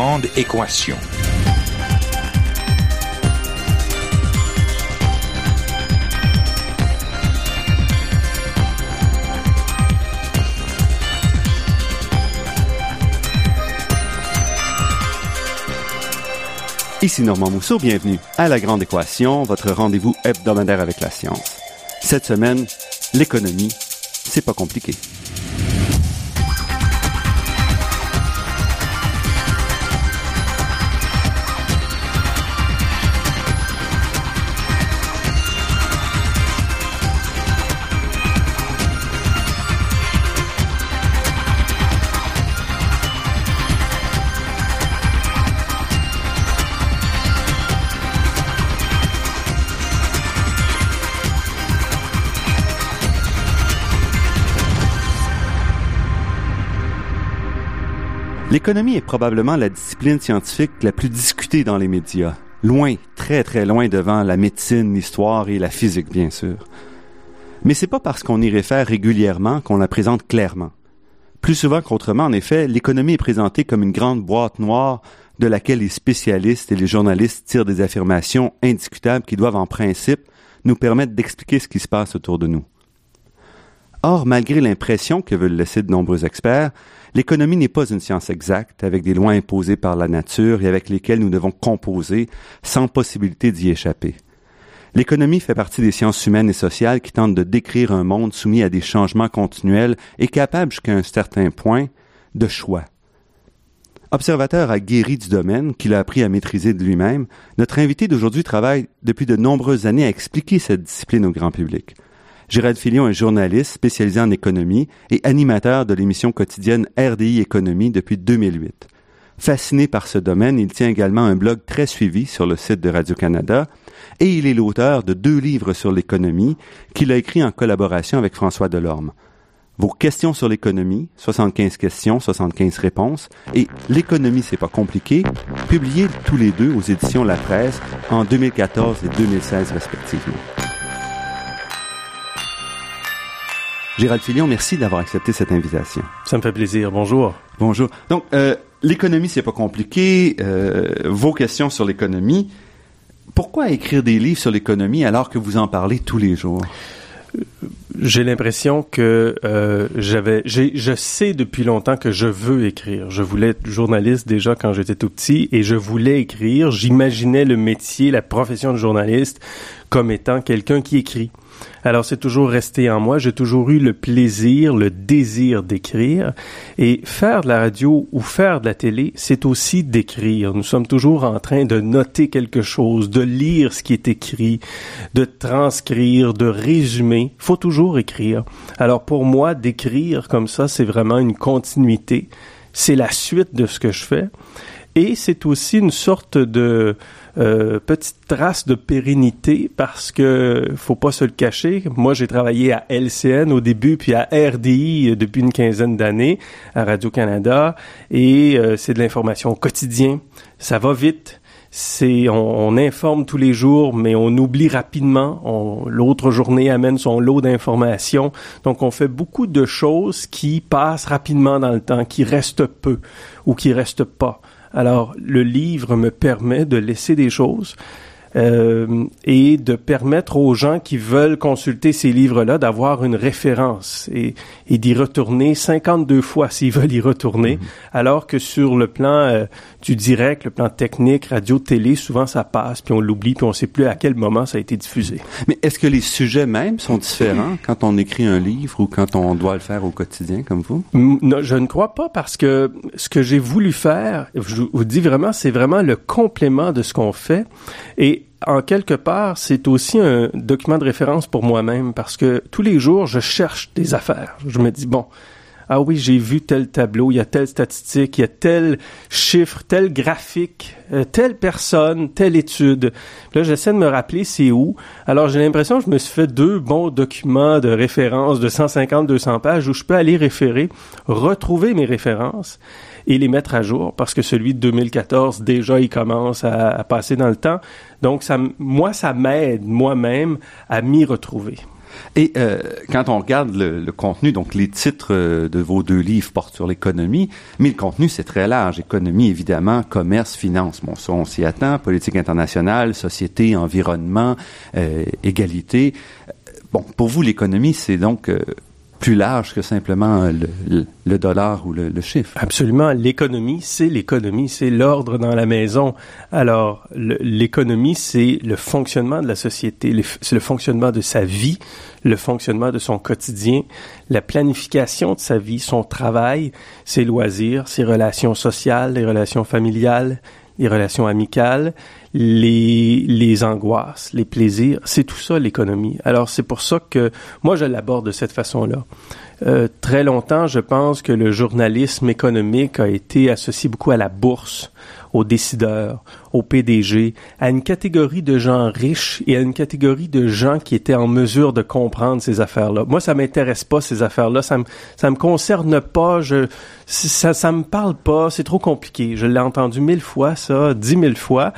Grande équation. Ici Normand Mousseau, bienvenue à La Grande Équation, votre rendez-vous hebdomadaire avec la science. Cette semaine, l'économie, c'est pas compliqué. L'économie est probablement la discipline scientifique la plus discutée dans les médias. Loin, très très loin devant la médecine, l'histoire et la physique, bien sûr. Mais c'est pas parce qu'on y réfère régulièrement qu'on la présente clairement. Plus souvent qu'autrement, en effet, l'économie est présentée comme une grande boîte noire de laquelle les spécialistes et les journalistes tirent des affirmations indiscutables qui doivent en principe nous permettre d'expliquer ce qui se passe autour de nous. Or, malgré l'impression que veulent laisser de nombreux experts, l'économie n'est pas une science exacte avec des lois imposées par la nature et avec lesquelles nous devons composer sans possibilité d'y échapper. L'économie fait partie des sciences humaines et sociales qui tentent de décrire un monde soumis à des changements continuels et capable jusqu'à un certain point de choix. Observateur guéri du domaine, qu'il a appris à maîtriser de lui-même, notre invité d'aujourd'hui travaille depuis de nombreuses années à expliquer cette discipline au grand public. Gérald Filion est journaliste spécialisé en économie et animateur de l'émission quotidienne RDI Économie depuis 2008. Fasciné par ce domaine, il tient également un blog très suivi sur le site de Radio-Canada et il est l'auteur de deux livres sur l'économie qu'il a écrit en collaboration avec François Delorme. Vos questions sur l'économie, 75 questions, 75 réponses, et L'économie, c'est pas compliqué, publiés tous les deux aux éditions La Presse en 2014 et 2016 respectivement. Gérald Filion, merci d'avoir accepté cette invitation. Ça me fait plaisir. Bonjour. Bonjour. Donc, euh, l'économie, c'est pas compliqué. Euh, vos questions sur l'économie. Pourquoi écrire des livres sur l'économie alors que vous en parlez tous les jours? J'ai l'impression que euh, j'avais, je sais depuis longtemps que je veux écrire. Je voulais être journaliste déjà quand j'étais tout petit et je voulais écrire. J'imaginais le métier, la profession de journaliste comme étant quelqu'un qui écrit. Alors c'est toujours resté en moi, j'ai toujours eu le plaisir, le désir d'écrire et faire de la radio ou faire de la télé, c'est aussi d'écrire. Nous sommes toujours en train de noter quelque chose, de lire ce qui est écrit, de transcrire, de résumer. Faut toujours écrire. Alors pour moi, d'écrire comme ça, c'est vraiment une continuité. C'est la suite de ce que je fais. Et c'est aussi une sorte de euh, petite trace de pérennité parce que faut pas se le cacher. Moi, j'ai travaillé à LCN au début, puis à RDI depuis une quinzaine d'années à Radio Canada, et euh, c'est de l'information quotidien. Ça va vite. C'est on, informe tous les jours, mais on oublie rapidement. L'autre journée amène son lot d'informations. Donc, on fait beaucoup de choses qui passent rapidement dans le temps, qui restent peu ou qui restent pas. Alors, le livre me permet de laisser des choses euh, et de permettre aux gens qui veulent consulter ces livres-là d'avoir une référence et, et d'y retourner 52 fois s'ils veulent y retourner, mhm. alors que sur le plan euh, du direct, le plan technique, radio, télé, souvent ça passe, puis on l'oublie, puis on ne sait plus à quel moment ça a été diffusé. Mais est-ce que les sujets même sont différents quand on écrit un livre ou quand on doit le faire au quotidien comme vous? Non, je ne crois pas parce que ce que j'ai voulu faire, je vous dis vraiment, c'est vraiment le complément de ce qu'on fait. Et en quelque part, c'est aussi un document de référence pour moi-même parce que tous les jours, je cherche des affaires. Je me dis, bon, ah oui, j'ai vu tel tableau, il y a telle statistique, il y a tel chiffre, tel graphique, euh, telle personne, telle étude. là, j'essaie de me rappeler c'est où. Alors, j'ai l'impression que je me suis fait deux bons documents de référence de 150-200 pages où je peux aller référer, retrouver mes références et les mettre à jour parce que celui de 2014, déjà, il commence à, à passer dans le temps. Donc, ça, moi, ça m'aide moi-même à m'y retrouver. Et euh, quand on regarde le, le, contenu, donc les titres euh, de vos deux livres portent sur l'économie, mais le contenu c'est très large. Économie évidemment, commerce, finance. Bon, ça on s'y attend. Politique internationale, société, environnement, euh, égalité. Bon, pour vous l'économie c'est donc euh, plus large que simplement le, le, dollar ou le chiffre. Absolument. L'économie, c'est l'économie, c'est l'ordre dans la maison. Alors, l'économie, c'est le fonctionnement de la société, c'est le fonctionnement de sa vie, le fonctionnement de son quotidien, la planification de sa vie, son travail, ses loisirs, ses relations sociales, les relations familiales, les relations amicales, les, les angoisses, les plaisirs, c'est tout ça l'économie. Alors c'est pour ça que moi je l'aborde de cette façon-là. Euh, très longtemps, je pense que le journalisme économique a été associé beaucoup à la bourse, aux décideurs, aux PDG, à une catégorie de gens riches et à une catégorie de gens qui étaient en mesure de comprendre ces affaires-là. Moi, ça m'intéresse pas ces affaires-là, ça me ça me concerne pas, je ça ça me parle pas, c'est trop compliqué. Je l'ai entendu mille fois ça, dix mille fois.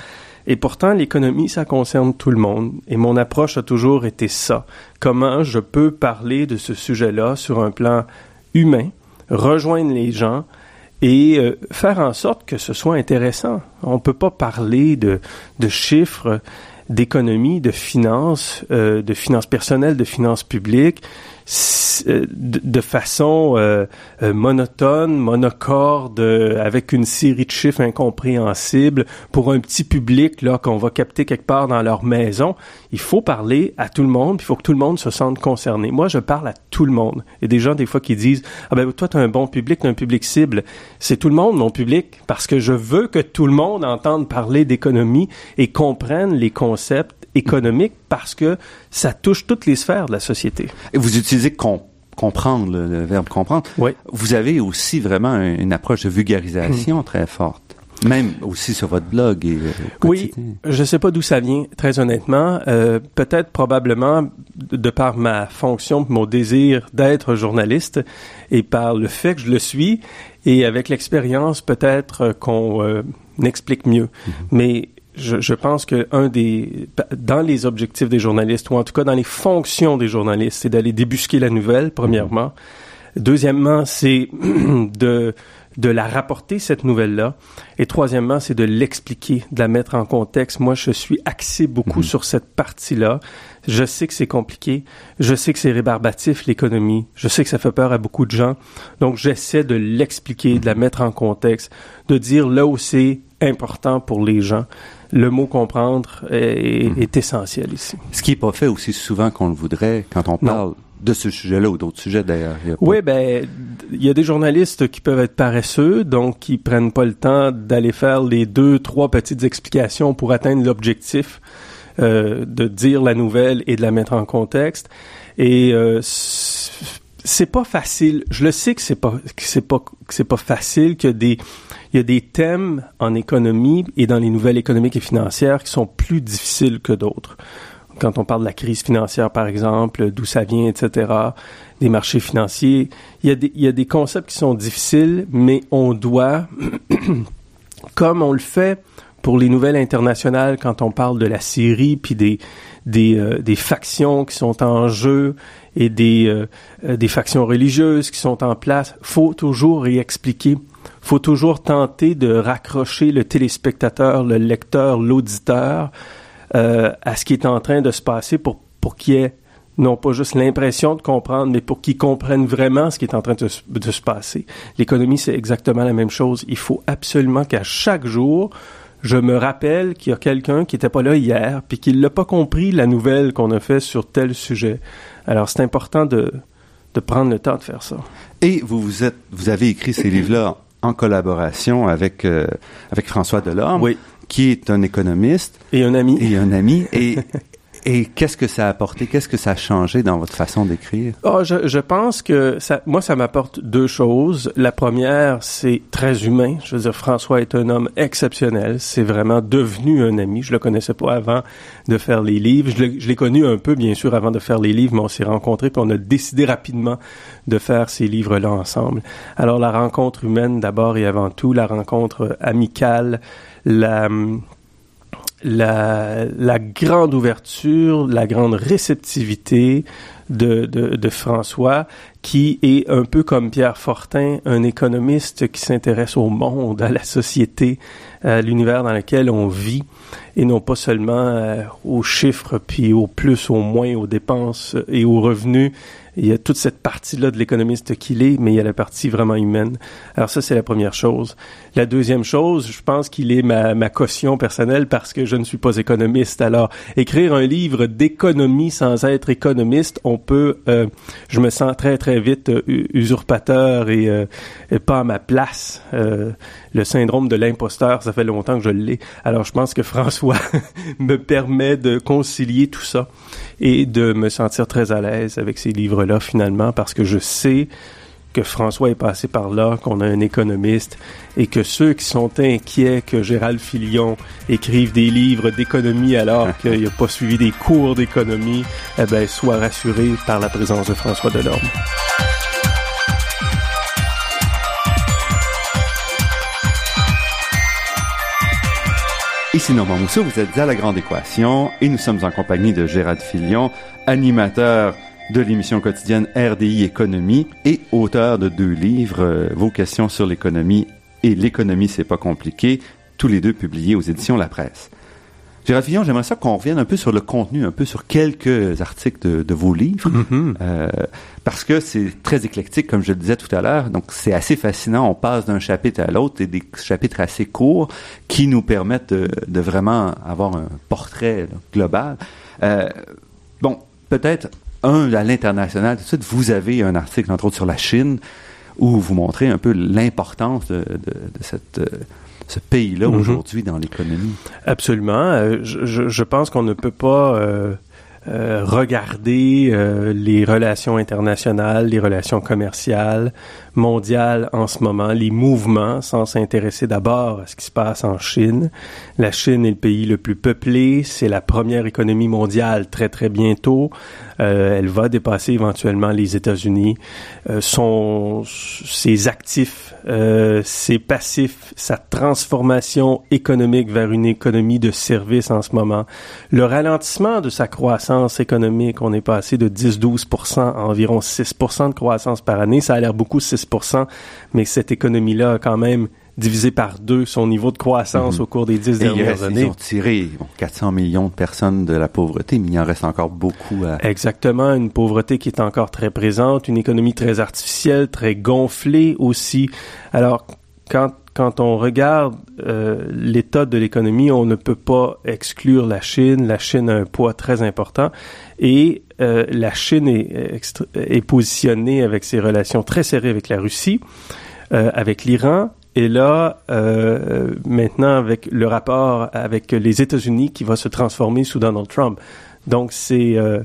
Et pourtant, l'économie, ça concerne tout le monde. Et mon approche a toujours été ça. Comment je peux parler de ce sujet-là sur un plan humain, rejoindre les gens et euh, faire en sorte que ce soit intéressant? On ne peut pas parler de, chiffres, d'économie, de finances, euh, de finances personnelles, de finances publiques euh, de façon euh, euh, monotone, monocorde, avec une série de chiffres incompréhensibles pour un petit public là qu'on va capter quelque part dans leur maison. Il faut parler à tout le monde, il faut que tout le monde se sente concerné. Moi, je parle à tout le monde. Il y a des gens des fois qui disent ah ben toi tu as un bon public, tu un public cible. C'est tout le monde mon public parce que je veux que tout le monde entende parler d'économie et comprenne les concepts économique parce que ça touche toutes les sphères de la société. Comprendre, le, verbe comprendre. Oui. Vous avez aussi vraiment une approche de vulgarisation hmm. très forte. Même aussi sur votre blog et euh, Oui, je sais pas d'où ça vient, très honnêtement. Euh, Peut-être probablement de par ma fonction, mon désir d'être journaliste et par le fait que je le suis et avec l'expérience peut-être qu'on euh, explique mieux. Hmm. Mais je, je, pense que un des dans les objectifs des journalistes ou en tout cas dans les fonctions des journalistes, c'est d'aller débusquer la nouvelle premièrement. Deuxièmement, c'est de de la rapporter cette nouvelle-là. Et troisièmement, c'est de l'expliquer, de la mettre en contexte. Moi, je suis axé beaucoup mhm. sur cette partie-là. Je sais que c'est compliqué. Je sais que c'est rébarbatif, l'économie. Je sais que ça fait peur à beaucoup de gens. Donc, j'essaie de l'expliquer, de la mettre en contexte, de dire là où c'est important pour les gens le mot comprendre est, mhm. est, essentiel ici. Ce qui n'est pas fait aussi souvent qu'on le voudrait quand on parle de ce sujet-là ou d'autres sujets d'ailleurs. Oui, ben il y a des journalistes qui peuvent être paresseux, donc qui prennent pas le temps d'aller faire les deux, trois petites explications pour atteindre l'objectif euh, de dire la nouvelle et de la mettre en contexte. Et euh, c'est pas facile. Je le sais que c'est pas que c'est pas que c'est pas facile que des il y a des thèmes en économie et dans les nouvelles économiques et financières qui sont plus difficiles que d'autres. Quand on parle de la crise financière, par exemple, d'où ça vient, etc., des marchés financiers, il y, a des, il y a des concepts qui sont difficiles, mais on doit, comme on le fait pour les nouvelles internationales, quand on parle de la Syrie, puis des, des, euh, des factions qui sont en jeu et des, euh, euh, des factions religieuses qui sont en place, faut toujours y expliquer faut toujours tenter de raccrocher le téléspectateur, le lecteur, l'auditeur euh, à ce qui est en train de se passer pour, pour qu'il ait non pas juste l'impression de comprendre, mais pour qu'ils comprennent vraiment ce qui est en train de se passer. L'économie, c'est exactement la même chose. Il faut absolument qu'à chaque jour, je me rappelle qu'il y a quelqu'un qui n'était pas là hier, puis qu'il n'a pas compris la nouvelle qu'on a fait sur tel sujet. Alors, c'est important de, de prendre le temps de faire ça. Et vous, vous, êtes, vous avez écrit ces livres-là en collaboration avec euh, avec François Delorme, oui. qui est un économiste et un ami et un ami et Et qu'est-ce que ça a apporté? Qu'est-ce que ça a changé dans votre façon d'écrire? Oh, je, je, pense que ça, moi, ça m'apporte deux choses. La première, c'est très humain. Je veux dire, François est un homme exceptionnel. C'est vraiment devenu un ami. Je le connaissais pas avant de faire les livres. Je l'ai connu un peu, bien sûr, avant de faire les livres, mais on s'est rencontrés puis on a décidé rapidement de faire ces livres-là ensemble. Alors, la rencontre humaine, d'abord et avant tout, la rencontre amicale, la, la, la grande ouverture, la grande réceptivité de, de, de, François, qui est un peu comme Pierre Fortin, un économiste qui s'intéresse au monde, à la société, à l'univers dans lequel on vit, et non pas seulement euh, aux chiffres, puis au plus, au moins, aux dépenses et aux revenus il y a toute cette partie-là de l'économiste qu'il est, mais il y a la partie vraiment humaine. Alors ça, c'est la première chose. La deuxième chose, je pense qu'il est ma, ma caution personnelle parce que je ne suis pas économiste. Alors, écrire un livre d'économie sans être économiste, on peut, euh, je me sens très, très vite euh, usurpateur et, euh, pas à ma place. Euh, le syndrome de l'imposteur, ça fait longtemps que je l'ai. Alors, je pense que François me permet de concilier tout ça et de me sentir très à l'aise avec ces livres-là finalement parce que je sais que François est passé par là, qu'on a un économiste et que ceux qui sont inquiets que Gérald Filion écrive des livres d'économie alors qu'il n'a pas suivi des cours d'économie, eh ben, soient rassurés par la présence de François Delorme. Ici Normand Mousseau, vous êtes à La Grande Équation et nous sommes en compagnie de Gérald Filion, animateur de l'émission quotidienne RDI Économie et auteur de deux livres, euh, Vos questions sur l'économie et L'économie, c'est pas compliqué, tous les deux publiés aux éditions La Presse. Gérard Fillon, j'aimerais ça qu'on revienne un peu sur le contenu, un peu sur quelques articles de, de vos livres, mm-hmm. euh, parce que c'est très éclectique, comme je le disais tout à l'heure. Donc, c'est assez fascinant. On passe d'un chapitre à l'autre et des chapitres assez courts qui nous permettent de, de vraiment avoir un portrait là, global. Euh, bon, peut-être un à l'international. Tout de suite, vous avez un article, entre autres, sur la Chine, où vous montrez un peu l'importance de, de, de, cette euh, ce pays-là mm -hmm. aujourd'hui dans l'économie? Absolument. Euh, je, je, pense qu'on ne peut pas euh, euh, regarder euh, les relations internationales, les relations commerciales mondiales en ce moment, les mouvements, sans s'intéresser d'abord à ce qui se passe en Chine. La Chine est le pays le plus peuplé, c'est la première économie mondiale très très bientôt. Euh, elle va dépasser éventuellement les États-Unis. Euh, son, ses actifs, euh, ses passifs, sa transformation économique vers une économie de services en ce moment, le ralentissement de sa croissance économique. On est passé de 10-12% à environ 6% de croissance par année. Ça a l'air beaucoup 6% mais cette économie-là a quand même divisé par deux son niveau de croissance mm -hmm. au cours des dix dernières années. Ils ont tiré bon, 400 millions de personnes de la pauvreté, mais il en reste encore beaucoup à... Exactement, une pauvreté qui est encore très présente, une économie très artificielle, très gonflée aussi. Alors, quand quand on regarde euh, l'état de l'économie, on ne peut pas exclure la Chine. La Chine a un poids très important et euh, la Chine est, est, positionnée avec ses relations très serrées avec la Russie, euh, avec l'Iran. Et là, euh, maintenant, avec le rapport avec les États-Unis qui va se transformer sous Donald Trump. Donc, c'est euh,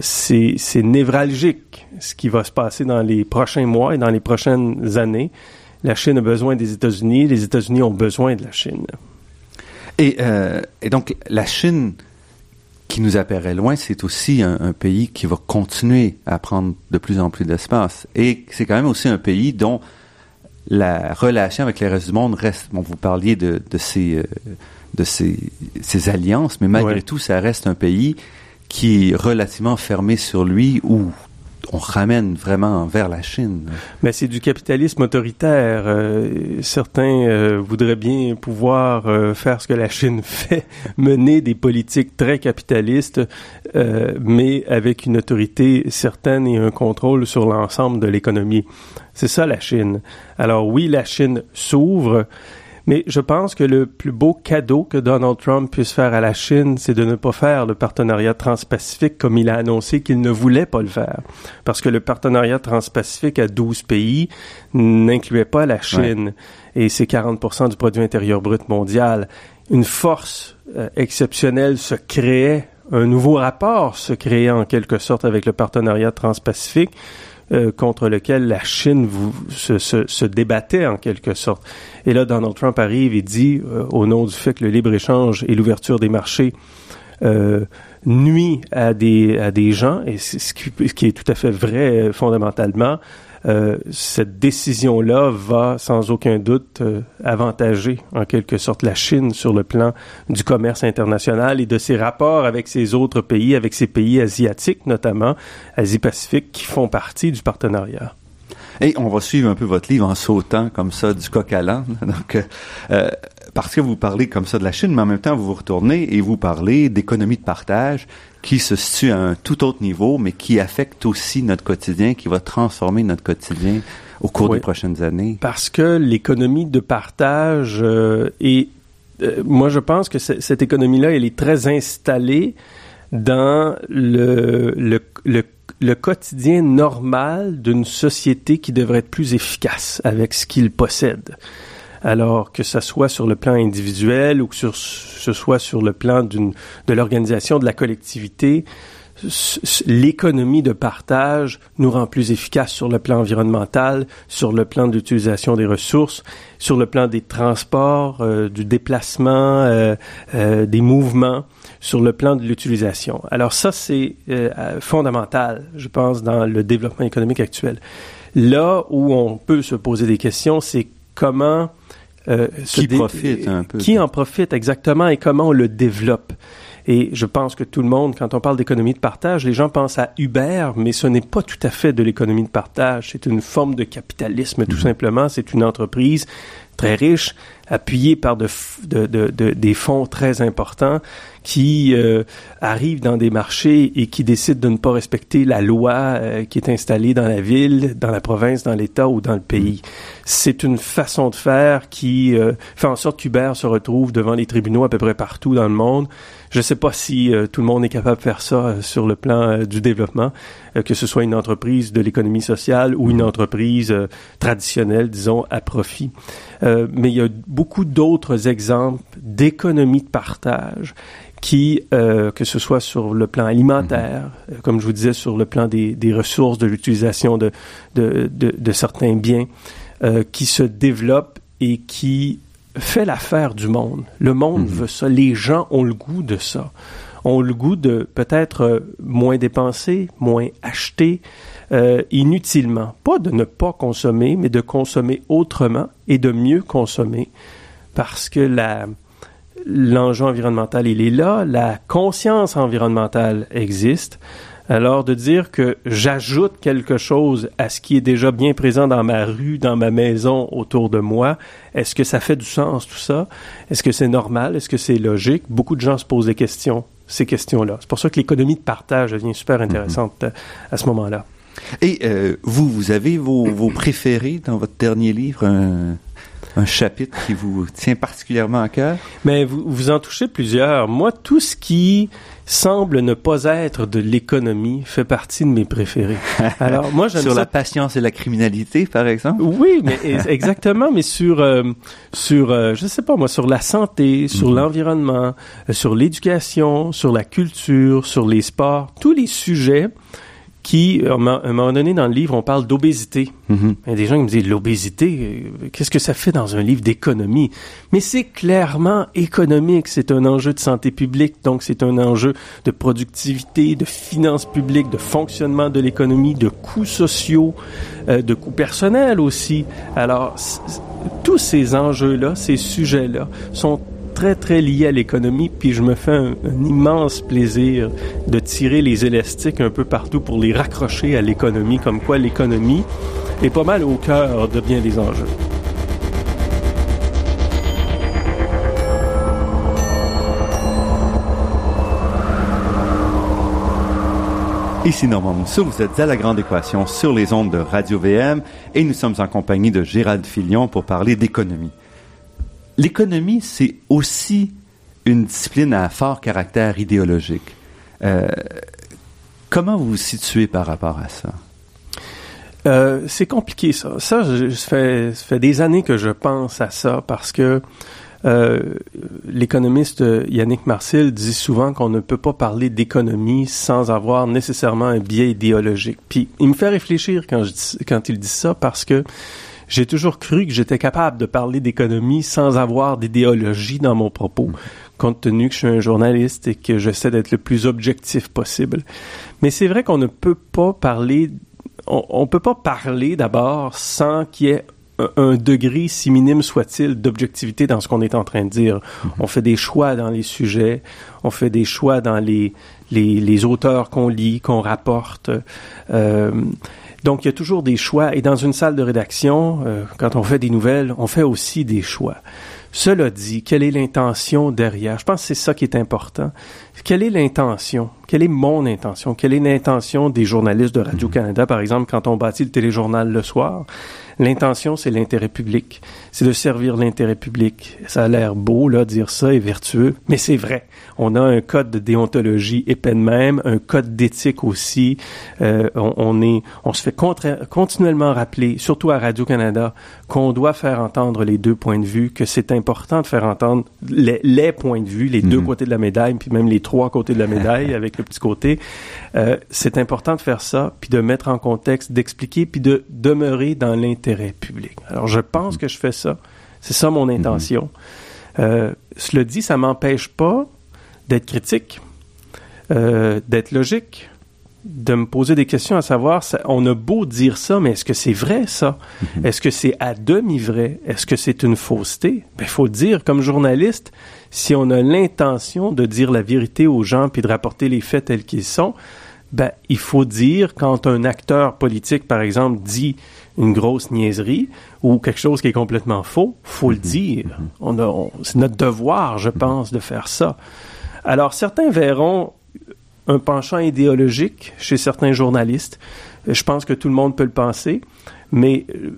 c'est névralgique ce qui va se passer dans les prochains mois et dans les prochaines années la Chine a besoin des États-Unis, les États-Unis ont besoin de la Chine. Et, euh, et, donc, la Chine, qui nous apparaît loin, c'est aussi un, un, pays qui va continuer à prendre de plus en plus d'espace. Et c'est quand même aussi un pays dont la relation avec les restes du monde reste. Bon, vous parliez de, de ces, euh, de ces, ces, alliances, mais malgré ouais. tout, ça reste un pays qui est relativement fermé sur lui, ou on ramène vraiment vers la Chine. Mais c'est du capitalisme autoritaire. Euh, certains euh, voudraient bien pouvoir euh, faire ce que la Chine fait, mener des politiques très capitalistes, euh, mais avec une autorité certaine et un contrôle sur l'ensemble de l'économie. C'est ça la Chine. Alors oui, la Chine s'ouvre. Mais je pense que le plus beau cadeau que Donald Trump puisse faire à la Chine, c'est de ne pas faire le partenariat transpacifique comme il a annoncé qu'il ne voulait pas le faire. Parce que le partenariat transpacifique à 12 pays n'incluait pas la Chine. Ouais. Et c'est 40% du produit intérieur brut mondial. Une force euh, exceptionnelle se créait, un nouveau rapport se créait en quelque sorte avec le partenariat transpacifique euh, contre lequel la Chine se, débattait en quelque sorte. Et là, Donald Trump arrive et dit, euh, au nom du fait que le libre-échange et l'ouverture des marchés euh, nuit à des, à des gens, et ce qui, ce qui est tout à fait vrai fondamentalement, euh, cette décision-là va sans aucun doute euh, avantager en quelque sorte la Chine sur le plan du commerce international et de ses rapports avec ses autres pays, avec ses pays asiatiques notamment, Asie-Pacifique, qui font partie du partenariat. Et on va suivre un peu votre livre en sautant comme ça du coq à l'âne. Euh, parce que vous parlez comme ça de la Chine, mais en même temps, vous vous retournez et vous parlez d'économie de partage qui se situe à un tout autre niveau, mais qui affecte aussi notre quotidien, qui va transformer notre quotidien au cours des prochaines années. Parce que l'économie de partage euh, est, euh, moi je pense que cette économie-là, elle est très installée dans le, le, le le quotidien normal d'une société qui devrait être plus efficace avec ce qu'il possède. Alors que ce soit sur le plan individuel ou que ce soit sur le plan de l'organisation de la collectivité, l'économie de partage nous rend plus efficaces sur le plan environnemental, sur le plan de l'utilisation des ressources, sur le plan des transports, euh, du déplacement, euh, euh, des mouvements, sur le plan de l'utilisation. Alors ça, c'est fondamental, je pense, dans le développement économique actuel. Là où on peut se poser des questions, c'est comment qui profite un peu. Qui en profite exactement et comment on le développe. Et je pense que tout le monde, quand on parle d'économie de partage, les gens pensent à Uber, mais ce n'est pas tout à fait de l'économie de partage. C'est une forme de capitalisme, tout mhm. simplement. C'est une entreprise très riche, appuyée par de, de, de, des fonds très importants qui euh, arrivent dans des marchés et qui décident de ne pas respecter la loi euh, qui est installée dans la ville, dans la province, dans l'État ou dans le pays. C'est une façon de faire qui euh, fait en sorte qu'Uber se retrouve devant les tribunaux à peu près partout dans le monde je ne sais pas si euh, tout le monde est capable de faire ça euh, sur le plan euh, du développement, que ce soit une entreprise de l'économie sociale ou une entreprise traditionnelle, disons, à profit. mais il y a beaucoup d'autres exemples d'économie de partage qui, que ce soit sur le plan alimentaire, mm-hmm. comme je vous disais, sur le plan des, des ressources, de l'utilisation de, de, de, de, certains biens, qui se développent et qui fait l'affaire du monde. Le monde mhm. veut ça. Les gens ont le goût de ça. Ont le goût de peut-être euh, moins dépenser, moins acheter euh, inutilement. Pas de ne pas consommer, mais de consommer autrement et de mieux consommer. Parce que la, l'enjeu environnemental, il est là. La conscience environnementale existe. Alors de dire que j'ajoute quelque chose à ce qui est déjà bien présent dans ma rue, dans ma maison, autour de moi, est-ce que ça fait du sens tout ça? Est-ce que c'est normal? Est-ce que c'est logique? Beaucoup de gens se posent des questions, ces questions-là. C'est pour ça que l'économie de partage devient super intéressante mhm. à ce moment-là. Et euh, vous, vous avez vos, vos, préférés dans votre dernier livre un chapitre qui vous tient particulièrement à cœur? Mais vous, vous en touchez plusieurs. Moi, tout ce qui semble ne pas être de l'économie fait partie de mes préférés. Alors moi j'aime sur la patience et la criminalité par exemple? Oui, mais exactement, mais sur euh, sur euh, je sais pas moi sur la santé, sur mhm. l'environnement, euh, sur l'éducation, sur la culture, sur les sports, tous les sujets qui, à un moment donné dans le livre, on parle d'obésité. Mm-hmm. Il y a des gens qui me disent, l'obésité, euh, qu'est-ce que ça fait dans un livre d'économie? Mais c'est clairement économique. C'est un enjeu de santé publique, donc c'est un enjeu de productivité, de finances publiques, de fonctionnement de l'économie, de coûts sociaux, euh, de coûts personnels aussi. Alors, tous ces enjeux-là, ces sujets-là, sont très, très lié à l'économie, puis je me fais un, immense plaisir de tirer les élastiques un peu partout pour les raccrocher à l'économie, comme quoi l'économie est pas mal au cœur de bien des enjeux. Ici Normand Mousseau, vous êtes à La Grande Équation sur les ondes de Radio VM et nous sommes en compagnie de Gérald Filion pour parler d'économie l'économie, c'est aussi une discipline à fort caractère idéologique. Euh, comment vous vous situez par rapport à ça? Euh, c'est compliqué ça. Ça, je, ça, fait, des années que je pense à ça parce que euh, l'économiste Yannick Marcel dit souvent qu'on ne peut pas parler d'économie sans avoir nécessairement un biais idéologique. Puis il me fait réfléchir quand il dit ça parce que j'ai toujours cru que j'étais capable de parler d'économie sans avoir d'idéologie dans mon propos, compte tenu que je suis un journaliste et que j'essaie d'être le plus objectif possible. Mais c'est vrai qu'on ne peut pas parler on, ne peut pas parler d'abord sans qu'il y ait un, degré, si minime soit-il, d'objectivité dans ce qu'on est en train de dire. Mm-hmm. On fait des choix dans les sujets, on fait des choix dans les, les, les auteurs qu'on lit, qu'on rapporte. Euh, donc, il y a toujours des choix. Et dans une salle de rédaction, euh, quand on fait des nouvelles, on fait aussi des choix. Cela dit, quelle est l'intention derrière? Je pense que c'est ça qui est important. Quelle est l'intention? Quelle est mon intention? Quelle est l'intention des journalistes de Radio-Canada, par exemple, quand on bâtit le téléjournal le soir? L'intention, c'est l'intérêt public. C'est de servir l'intérêt public. Ça a l'air beau, là, dire ça et vertueux, mais c'est vrai. On a un code de déontologie épais de même, un code d'éthique aussi. Euh, on, est, on se fait continuellement rappeler, surtout à Radio-Canada, qu'on doit faire entendre les deux points de vue, que c'est important de faire entendre les, points de vue, les deux mhm. côtés de la médaille, puis même les trois côtés de la médaille avec le petit côté. Euh, c'est important de faire ça, puis de mettre en contexte, d'expliquer, puis de demeurer dans l'intérêt public. Alors, je pense que je fais ça. C'est ça mon intention. Euh, cela dit, ça m'empêche pas d'être critique, euh, d'être logique, de me poser des questions à savoir, on a beau dire ça, mais est-ce que c'est vrai ça? Mhm. Est-ce que c'est à demi vrai? Est-ce que c'est une fausseté? Il ben, faut dire, comme journaliste, si on a l'intention de dire la vérité aux gens puis de rapporter les faits tels qu'ils sont, ben, il faut dire quand un acteur politique, par exemple, dit une grosse niaiserie ou quelque chose qui est complètement faux, faut le mhm. dire. Mhm. On a, c'est notre devoir, je pense, de faire ça. Alors, certains verront un penchant idéologique chez certains journalistes. Je pense que tout le monde peut le penser, mais euh,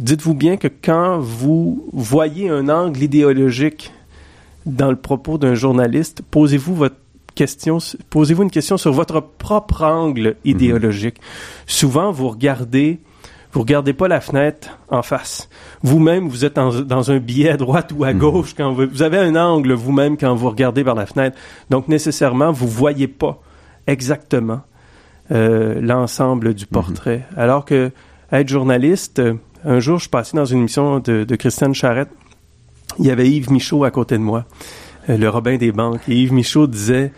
dites-vous bien que quand vous voyez un angle idéologique dans le propos d'un journaliste, posez-vous votre question, posez-vous une question sur votre propre angle mhm. idéologique. Souvent, vous regardez vous regardez pas la fenêtre en face. Vous-même, vous êtes dans, un biais à droite ou à mhm. gauche quand vous, vous avez un angle vous-même quand vous regardez par la fenêtre. Donc, nécessairement, vous voyez pas exactement euh, l'ensemble du mhm. portrait. Alors que être journaliste, euh, un jour, je passais dans une émission de, de Christiane Charrette. Il y avait Yves Michaud à côté de moi, le Robin des banques. Et Yves Michaud disait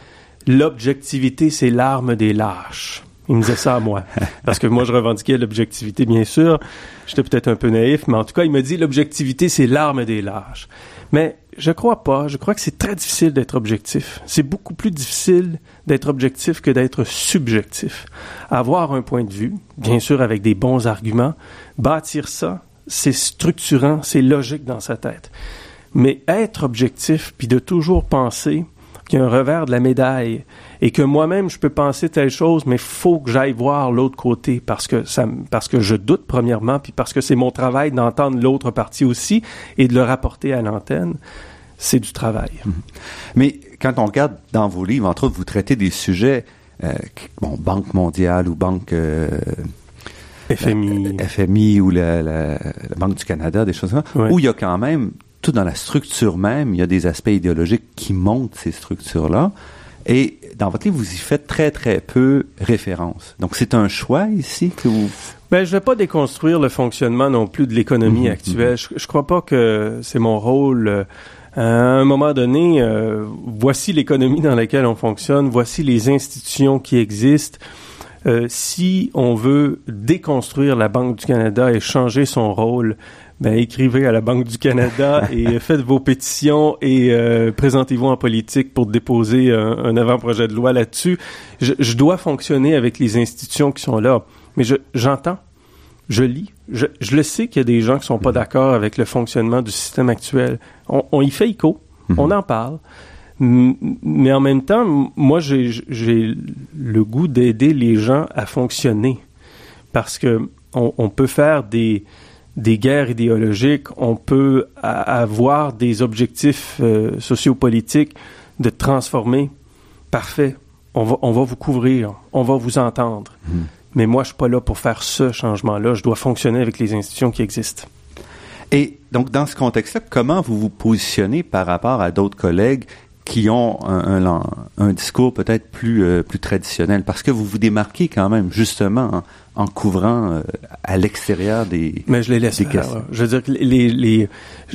L'objectivité, c'est l'arme des lâches. Il me disait ça à moi. Parce que moi, je revendiquais l'objectivité, bien sûr. J'étais peut-être un peu naïf, mais en tout cas, il me dit l'objectivité, c'est l'arme des lâches. Mais je crois pas. Je crois que c'est très difficile d'être objectif. C'est beaucoup plus difficile d'être objectif que d'être subjectif. Avoir un point de vue, bien sûr avec des bons arguments, bâtir ça, c'est structurant, c'est logique dans sa tête. Mais être objectif, puis de toujours penser qu'il y a un revers de la médaille et que moi-même je peux penser telle chose, mais faut que j'aille voir l'autre côté parce que ça, parce que je doute premièrement, puis parce que c'est mon travail d'entendre l'autre partie aussi et de le rapporter à l'antenne. C'est du travail. Mhm. Mais quand on regarde dans vos livres, entre autres, vous traitez des sujets, euh, bon, Banque mondiale ou Banque euh, FMI, FMI ou la, Banque du Canada, des choses comme ça, où il y a quand même dans la structure même, il y a des aspects idéologiques qui montent ces structures-là. Et dans votre livre, vous y faites très, très peu référence. Donc, c'est un choix ici que vous... Ben, je vais pas déconstruire le fonctionnement non plus de l'économie mhm, actuelle. Mhm. Je, je crois pas que c'est mon rôle. Euh, à un moment donné, euh, voici l'économie dans laquelle on fonctionne, voici les institutions qui existent. Euh, si on veut déconstruire la Banque du Canada et changer son rôle, ben écrivez à la Banque du Canada et faites vos pétitions et euh, présentez-vous en politique pour déposer un, avant-projet de loi là-dessus. Je, dois fonctionner avec les institutions qui sont là, mais j'entends, je, lis, je, le sais qu'il y a des gens qui sont pas d'accord avec le fonctionnement du système actuel. On, y fait écho, mhm. on en parle. Mais en même temps, moi, j'ai le goût d'aider les gens à fonctionner parce que on peut faire des, des guerres idéologiques, on peut avoir des objectifs euh, sociopolitiques de transformer. Parfait. On va, on va vous couvrir, on va vous entendre. Hmm. Mais moi, je suis pas là pour faire ce changement-là. Je dois fonctionner avec les institutions qui existent. Et donc, dans ce contexte-là, comment vous vous positionnez par rapport à d'autres collègues qui ont un, un, discours peut-être plus, euh, plus traditionnel? Parce que vous vous démarquez quand même, justement, en couvrant euh, à l'extérieur des Mais je les laisse faire. Je veux dire que les, les,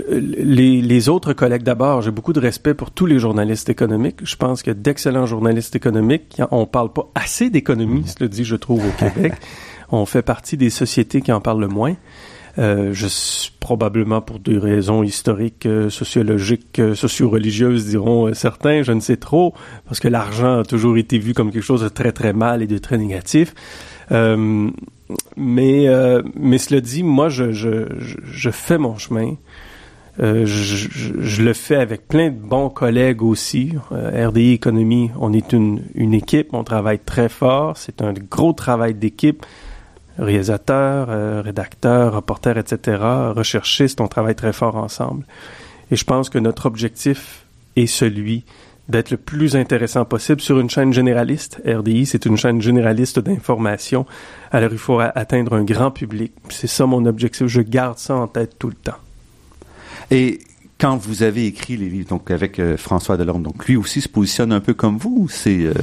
les, les autres collègues d'abord, j'ai beaucoup de respect pour tous les journalistes économiques. Je pense qu'il y a d'excellents journalistes économiques. On parle pas assez d'économie, le dit, je trouve, au Québec. On fait partie des sociétés qui en parlent le moins. Euh, je probablement pour des raisons historiques, euh, sociologiques, euh, socio-religieuses, diront euh, certains, je ne sais trop, parce que l'argent a toujours été vu comme quelque chose de très très mal et de très négatif. Mais mais cela dit, moi je je, fais mon chemin. Euh, je, le fais avec plein de bons collègues aussi. Euh, RDI Économie, on est une, une équipe, on travaille très fort. C'est un gros travail d'équipe. Réalisateurs, euh, rédacteurs, reporters, etc., recherchistes, on travaille très fort ensemble. Et je pense que notre objectif est celui d'être le plus intéressant possible sur une chaîne généraliste. RDI, c'est une chaîne généraliste d'information. Alors, il faut atteindre un grand public. C'est ça mon objectif. Je garde ça en tête tout le temps. Et quand vous avez écrit les livres, donc avec euh, François Delorme, donc lui aussi se positionne un peu comme vous, c'est euh,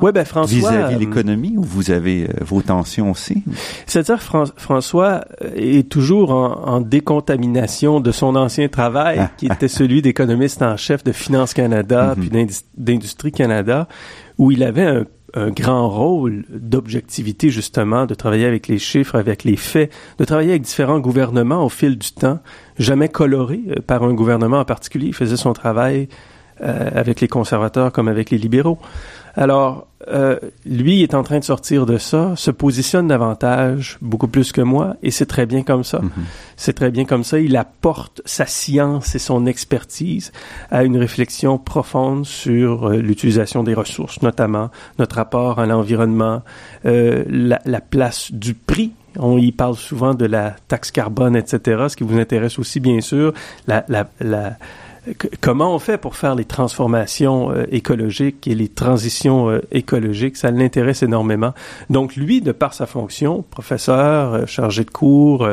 ouais, ben François vis-à-vis euh, l'économie où vous avez vos tensions aussi? C'est-à-dire François est toujours en, décontamination de son ancien travail, ah. qui était celui d'économiste en chef de Finance Canada mm-hmm. puis d'Industrie Canada, où il avait un un grand rôle d'objectivité, justement, de travailler avec les chiffres, avec les faits, de travailler avec différents gouvernements au fil du temps, jamais coloré euh, par un gouvernement en particulier. Il faisait son travail euh, avec les conservateurs comme avec les libéraux. Alors, euh, lui est en train de sortir de ça, se positionne davantage, beaucoup plus que moi, et c'est très bien comme ça. Mm-hmm. C'est très bien comme ça. Il apporte sa science et son expertise à une réflexion profonde sur euh, l'utilisation des ressources, notamment notre rapport à l'environnement, euh, la, la place du prix on y parle souvent de la taxe carbone, etc., ce qui vous intéresse aussi, bien sûr, la, la, la, comment on fait pour faire les transformations euh, écologiques et les transitions euh, écologiques, ça l'intéresse énormément. Donc lui, de par sa fonction, professeur, euh, chargé de cours,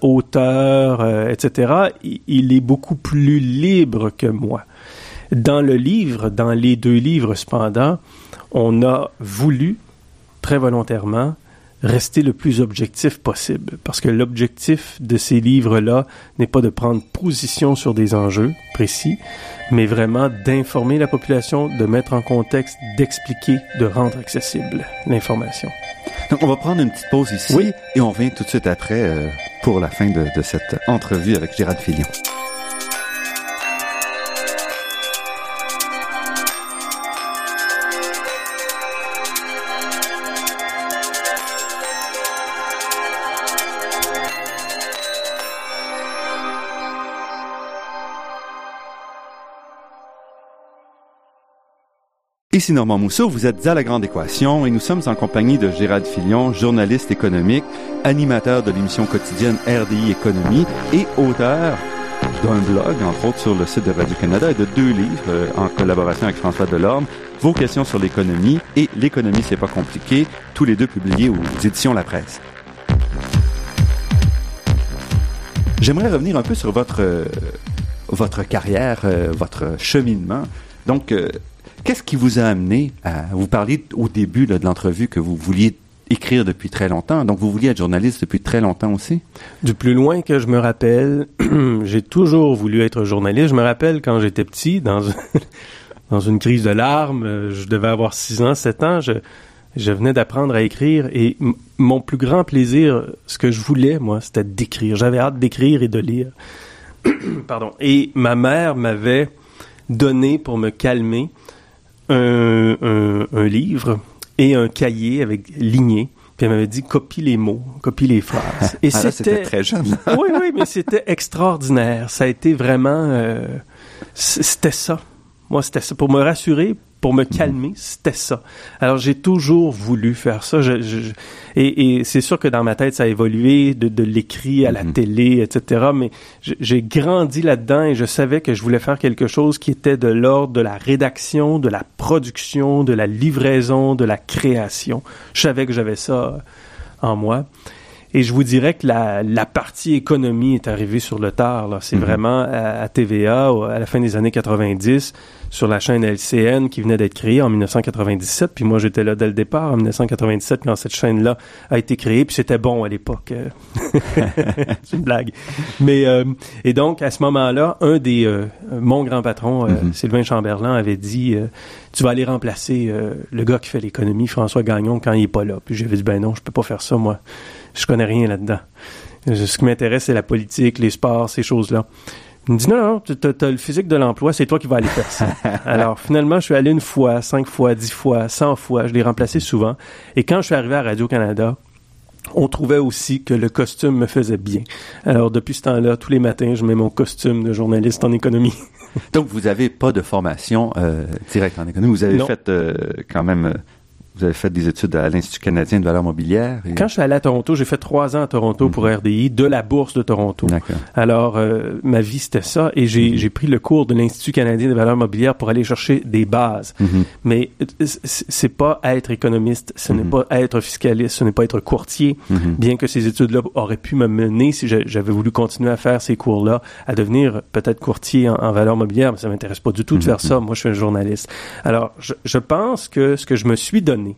auteur, etc., il est beaucoup plus libre que moi. Dans le livre, dans les deux livres cependant, on a voulu très volontairement rester le plus objectif possible. Parce que l'objectif de ces livres-là n'est pas de prendre position sur des enjeux précis, mais vraiment d'informer la population, de mettre en contexte, d'expliquer, de rendre accessible l'information. Donc, on va prendre une petite pause ici oui. et on revient tout de suite après euh, pour la fin de, de cette entrevue avec Gérard Filion. Ici Normand Mousseau, vous êtes à La Grande Équation et nous sommes en compagnie de Gérald Filion, journaliste économique, animateur de l'émission quotidienne RDI Économie et auteur d'un blog, entre autres sur le site de Radio-Canada, et de deux livres euh, en collaboration avec François Delorme, Vos questions sur l'économie et L'économie, c'est pas compliqué, tous les deux publiés aux éditions La Presse. J'aimerais revenir un peu sur votre, euh, votre carrière, euh, votre cheminement. Donc, Qu'est-ce qui vous a amené à... Vous parliez au début de l'entrevue que vous vouliez écrire depuis très longtemps, donc vous vouliez être journaliste depuis très longtemps aussi? Du plus loin que je me rappelle, j'ai toujours voulu être journaliste. Je me rappelle quand j'étais petit, dans, une crise de larmes, je devais avoir 6 ans, 7 ans, je, je venais d'apprendre à écrire et mon plus grand plaisir, ce que je voulais, moi, c'était d'écrire. J'avais hâte d'écrire et de lire. Pardon. Et ma mère m'avait donné pour me calmer un, un, livre et un cahier avec ligné. Puis elle m'avait dit copie les mots, copie les phrases. Et ah, c'était très jeune. oui, oui, mais c'était extraordinaire. Ça a été vraiment, euh, c'était ça. Moi, c'était ça pour me rassurer, pour me calmer, c'était ça. Alors j'ai toujours voulu faire ça. Je, et, et c'est sûr que dans ma tête, ça a évolué de, de l'écrit à la mhm. télé, etc. Mais j'ai grandi là-dedans et je savais que je voulais faire quelque chose qui était de l'ordre de la rédaction, de la production, de la livraison, de la création. Je savais que j'avais ça en moi. Et je vous dirais que la, la partie économie est arrivée sur le tard. Là. C'est Mhm. vraiment à, à TVA, à la fin des années 90, sur la chaîne LCN qui venait d'être créée en 1997. Puis moi, j'étais là dès le départ, en 1997, quand cette chaîne-là a été créée. Puis c'était bon à l'époque. euh. C'est une blague. Mais euh, et donc à ce moment-là, un des euh, mon grand patron, euh, Mhm. Sylvain Chamberlain, avait dit euh, tu vas aller remplacer euh, le gars qui fait l'économie, François Gagnon, quand il est pas là. Puis j'avais dit ben non, je peux pas faire ça moi. Je connais rien là-dedans. Ce qui m'intéresse, c'est la politique, les sports, ces choses-là. Il me dit non, non, tu as, le physique de l'emploi, c'est toi qui vas aller faire ça. Alors finalement, je suis allé une fois, cinq fois, dix fois, cent fois. Je l'ai remplacé souvent. Et quand je suis arrivé à Radio-Canada, on trouvait aussi que le costume me faisait bien. Alors depuis ce temps-là, tous les matins, je mets mon costume de journaliste en économie. Donc, vous n'avez pas de formation euh, directe en économie. Vous avez Non. fait euh, quand même, euh, vous avez fait des études à l'Institut canadien de valeur mobilière. et- Quand je suis allé à Toronto, j'ai fait trois ans à Toronto pour RDI de la bourse de Toronto. Alors, euh, ma vie, c'était ça. Et j'ai j'ai pris le cours de l'Institut canadien des valeurs mobilières pour aller chercher des bases. Mhm. Mais euh, c'est pas être économiste, ce n'est Mhm. pas être fiscaliste, ce n'est pas être courtier. Mhm. Bien que ces études-là auraient pu me mener, si j'avais voulu continuer à faire ces cours-là, à devenir peut-être courtier en, en valeurs mobilières, mais ça m'intéresse pas du tout de Mhm. faire ça. Moi, je suis un journaliste. Alors, je, je pense que ce que je me suis donné,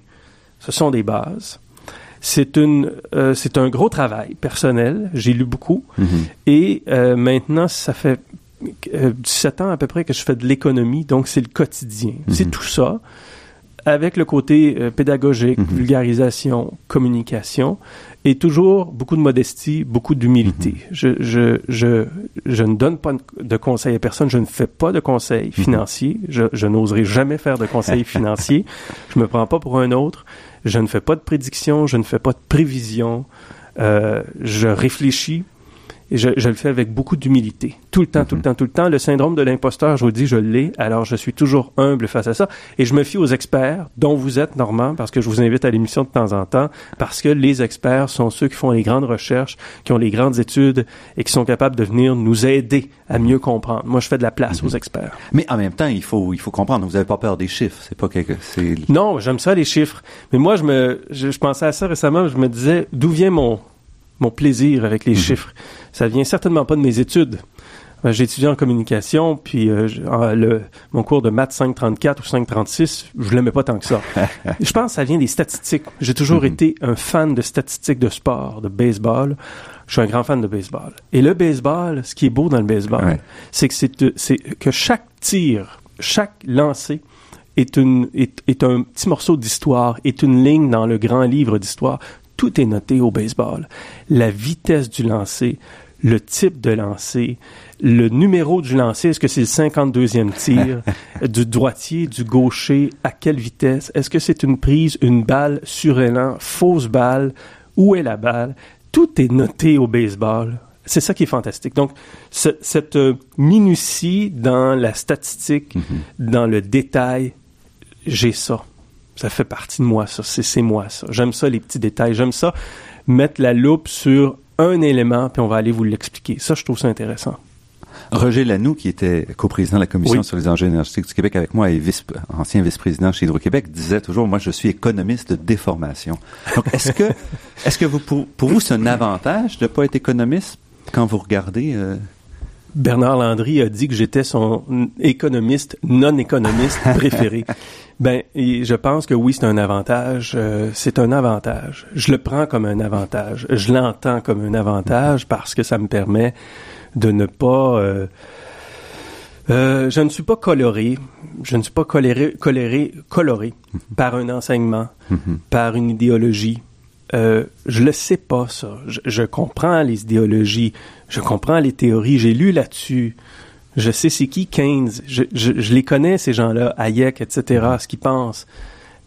ce sont des bases. C'est une, euh, c'est un gros travail personnel. J'ai lu beaucoup. Mhm. Et euh, maintenant, ça fait euh, 17 ans à peu près que je fais de l'économie, donc c'est le quotidien. Mhm. C'est tout ça, avec le côté euh, pédagogique, Mhm. vulgarisation, communication, et toujours beaucoup de modestie, beaucoup d'humilité. Je, je, je, je ne donne pas de conseils à personne, je ne fais pas de conseils financiers, je, je n'oserai jamais faire de conseils financiers, je me prends pas pour un autre, je ne fais pas de prédictions, je ne fais pas de prévisions, euh, je réfléchis, et je, je le fais avec beaucoup d'humilité. Tout le temps, tout le Mhm. temps, tout le temps. Le syndrome de l'imposteur, je vous dis, je l'ai. Alors, je suis toujours humble face à ça. Et je me fie aux experts, dont vous êtes, Normand, parce que je vous invite à l'émission de temps en temps, parce que les experts sont ceux qui font les grandes recherches, qui ont les grandes études et qui sont capables de venir nous aider à mieux comprendre. Moi, je fais de la place Mhm. aux experts. Mais en même temps, il faut, il faut comprendre. Vous n'avez pas peur des chiffres. C'est pas quelque, c'est. Non, j'aime ça, les chiffres. Mais moi, je me, je, je pensais à ça récemment. Je me disais, d'où vient mon, mon plaisir avec les Mhm. chiffres? Ça vient certainement pas de mes études. Euh, J'ai étudié en communication, puis euh, je- en- le, mon cours de maths 534 ou 536, je l'aimais pas tant que ça. je pense que ça vient des statistiques. J'ai toujours Mhm. été un fan de statistiques de sport, de baseball. Je suis un grand fan de baseball. Et le baseball, ce qui est beau dans le baseball, Ouais. c'est que c'est c'est que chaque tir, chaque lancer est une est, est un petit morceau d'histoire, est une ligne dans le grand livre d'histoire. Tout est noté au baseball. La vitesse du lancer, le type de lancer, le numéro du lancer, est-ce que c'est le 52e tir, du droitier, du gaucher, à quelle vitesse, est-ce que c'est une prise, une balle sur élan, fausse balle, où est la balle? Tout est noté au baseball. C'est ça qui est fantastique. Donc, ce- cette euh, minutie dans la statistique, Mhm. dans le détail, j'ai ça. Ça fait partie de moi, ça. C'est moi, ça. J'aime ça, les petits détails. J'aime ça, mettre la loupe sur un élément, puis on va aller vous l'expliquer. Ça, je trouve ça intéressant. Roger Lanoux, qui était coprésident de la Commission Oui. sur les enjeux énergétiques du Québec avec moi et vice, ancien vice-président chez Hydro-Québec, disait toujours, moi, je suis économiste de déformation. Donc, est-ce que, est-ce que vous, pour, pour vous, c'est un avantage de pas être économiste quand vous regardez, euh, Bernard Landry a dit que j'étais son économiste non économiste préféré. Ben, je pense que oui, c'est un avantage. euh, c'est un avantage. Je le prends comme un avantage. Je l'entends comme un avantage parce que ça me permet de ne pas. euh, euh, je ne suis pas coloré. Je ne suis pas coloré par un enseignement, par une idéologie. Je le sais pas ça. Je comprends les idéologies, je comprends les théories, j'ai lu là-dessus. Je sais c'est qui Keynes, je, je, je les connais ces gens-là, Hayek, etc. Ce qu'ils pensent,